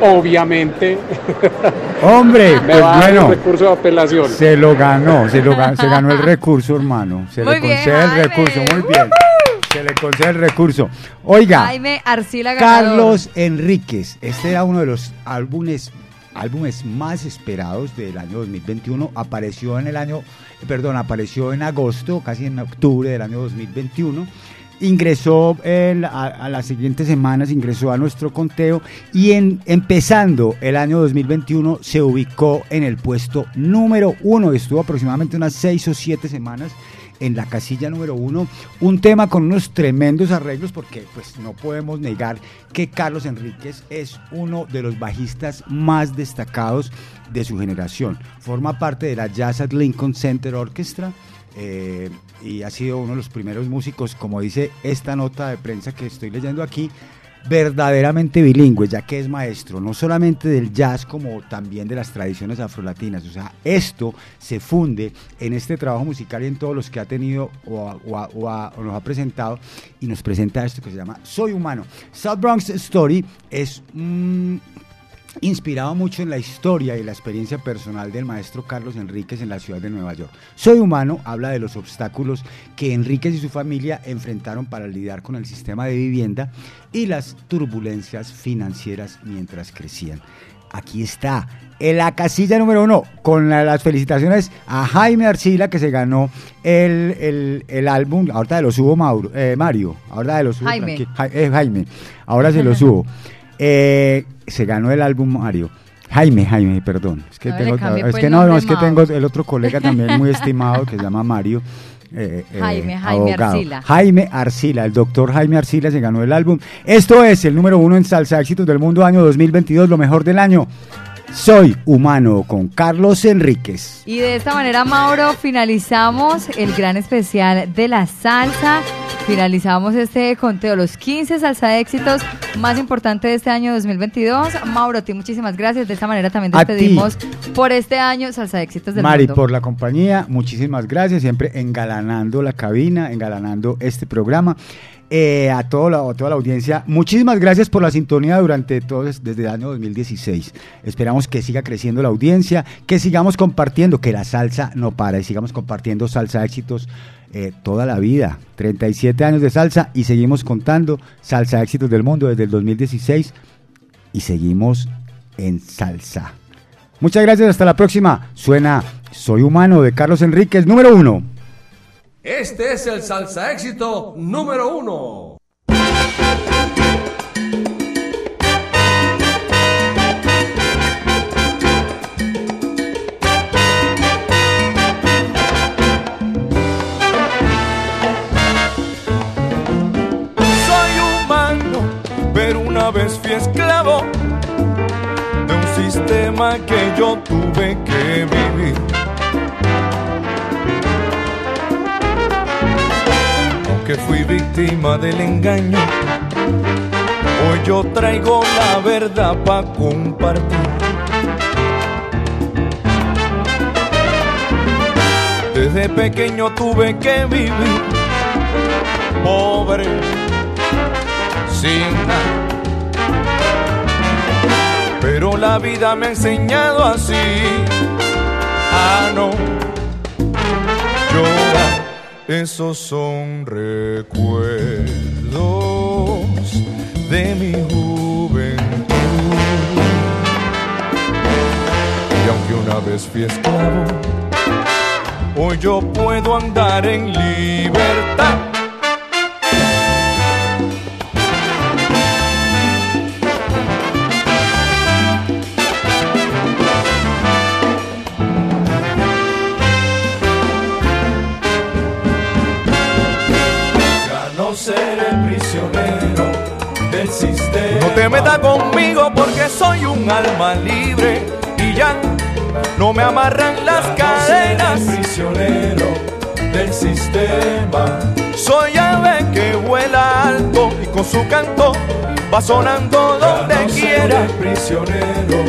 Speaker 24: obviamente.
Speaker 2: Hombre,
Speaker 24: Me
Speaker 2: pues
Speaker 24: va a dar
Speaker 2: bueno.
Speaker 24: el recurso de apelación.
Speaker 2: Se lo ganó, se, lo ga- se ganó el recurso, hermano. Se
Speaker 3: Muy
Speaker 2: le
Speaker 3: bien,
Speaker 2: concede el recurso, muy bien. Se le concede el recurso. Oiga,
Speaker 3: Jaime Arcila ganador.
Speaker 2: Carlos Enríquez. Este era uno de los álbumes, álbumes más esperados del año 2021. Apareció en el año, perdón, apareció en agosto, casi en octubre del año 2021. Ingresó a, las siguientes semanas, ingresó a nuestro conteo y empezando el año 2021 se ubicó en el puesto número uno. Estuvo aproximadamente unas seis o siete semanas en la casilla número uno, un tema con unos tremendos arreglos porque pues no podemos negar que Carlos Enríquez es uno de los bajistas más destacados de su generación. Forma parte de la Jazz at Lincoln Center Orchestra eh, y ha sido uno de los primeros músicos, como dice esta nota de prensa que estoy leyendo aquí, verdaderamente bilingüe, ya que es maestro no solamente del jazz como también de las tradiciones afrolatinas. O sea, esto se funde en este trabajo musical y en todos los que ha tenido o, o nos ha presentado y nos presenta esto que se llama Soy Humano. South Bronx Story es mm, inspirado mucho en la historia y la experiencia personal del maestro Carlos Enríquez en la ciudad de Nueva York. Soy humano habla de los obstáculos que Enríquez y su familia enfrentaron para lidiar con el sistema de vivienda y las turbulencias financieras mientras crecían. Aquí está, en la casilla número uno, con la- las felicitaciones a Jaime Arcila que se ganó el, el- el álbum, ahorita de lo subo Mauro, eh, Mario, ahorita de lo subo
Speaker 3: Jaime.
Speaker 2: Ja- eh, Jaime, ahora se lo subo. Eh, se ganó el álbum Mario. Jaime, Jaime, perdón. Es que,
Speaker 3: No
Speaker 2: tengo,
Speaker 3: cambie,
Speaker 2: es
Speaker 3: pues,
Speaker 2: que no, no, es que tengo el otro colega también muy estimado que se llama Mario. eh, eh,
Speaker 3: Jaime, Jaime
Speaker 2: abogado.
Speaker 3: Arcila.
Speaker 2: Jaime Arcila, el doctor Jaime Arcila se ganó el álbum. Esto es el número uno en Salsa Éxitos del Mundo año 2022, lo mejor del año. Soy humano con Carlos Enríquez.
Speaker 3: Y de esta manera, Mauro, finalizamos el gran especial de la salsa. Finalizamos este conteo, los 15 salsa éxitos más importantes de este año 2022. Mauro, a ti muchísimas gracias. De esta manera también despedimos por este año salsa éxitos del
Speaker 2: Mari,
Speaker 3: mundo.
Speaker 2: por la compañía, muchísimas gracias, siempre engalanando la cabina, engalanando este programa. Eh, a, toda la, toda la audiencia, muchísimas gracias por la sintonía durante todo es- desde el año 2016. Esperamos que siga creciendo la audiencia, que sigamos compartiendo, que la salsa no para y sigamos compartiendo salsa éxitos eh, toda la vida. 37 años de salsa y seguimos contando salsa éxitos del mundo desde el 2016 y seguimos en salsa. Muchas gracias, hasta la próxima. Suena Soy humano de Carlos Enríquez, número uno.
Speaker 4: Este es el salsa éxito número uno.
Speaker 27: Soy humano, pero una vez fui esclavo de un sistema que yo tuve que vivir. Aunque fui víctima del engaño, hoy yo traigo la verdad para compartir. Desde pequeño tuve que vivir pobre, sin nada. Pero la vida me ha enseñado así a no llorar. Esos son recuerdos de mi juventud. Y aunque una vez fui esclavo, hoy yo puedo andar en libertad. Sistema. No te metas conmigo porque soy un alma libre y ya no me amarran las cadenas. prisionero del sistema. Soy ave que vuela alto y con su canto va sonando donde quiera. prisionero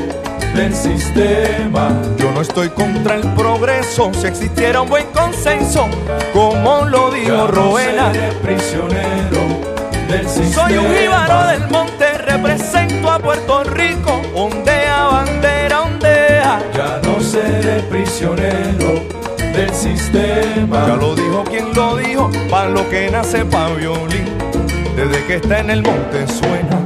Speaker 27: del sistema. Yo no estoy contra el progreso, si existiera un buen consenso, como lo dijo Roena. prisionero del Soy un jíbaro del monte, represento a Puerto Rico, ondea bandera, ondea. Ya no seré prisionero del sistema. Ya lo dijo quien lo dijo, para lo que nace pa' violín, desde que está en el monte suena.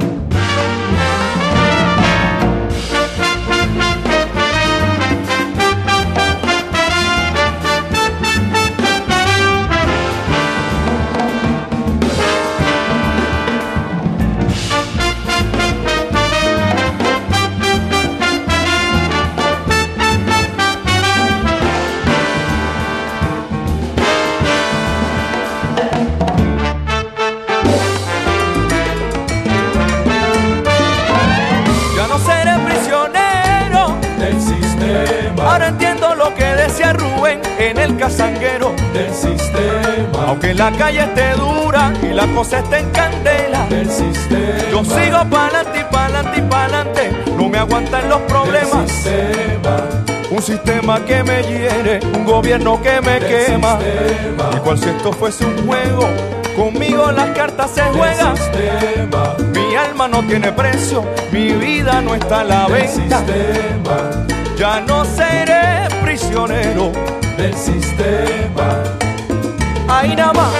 Speaker 27: Un gobierno que me quema. Igual si esto fuese un juego, conmigo las cartas se juegan. Mi alma no tiene precio, mi vida no está a la venta. Ya no seré prisionero del sistema. Ahí nada más.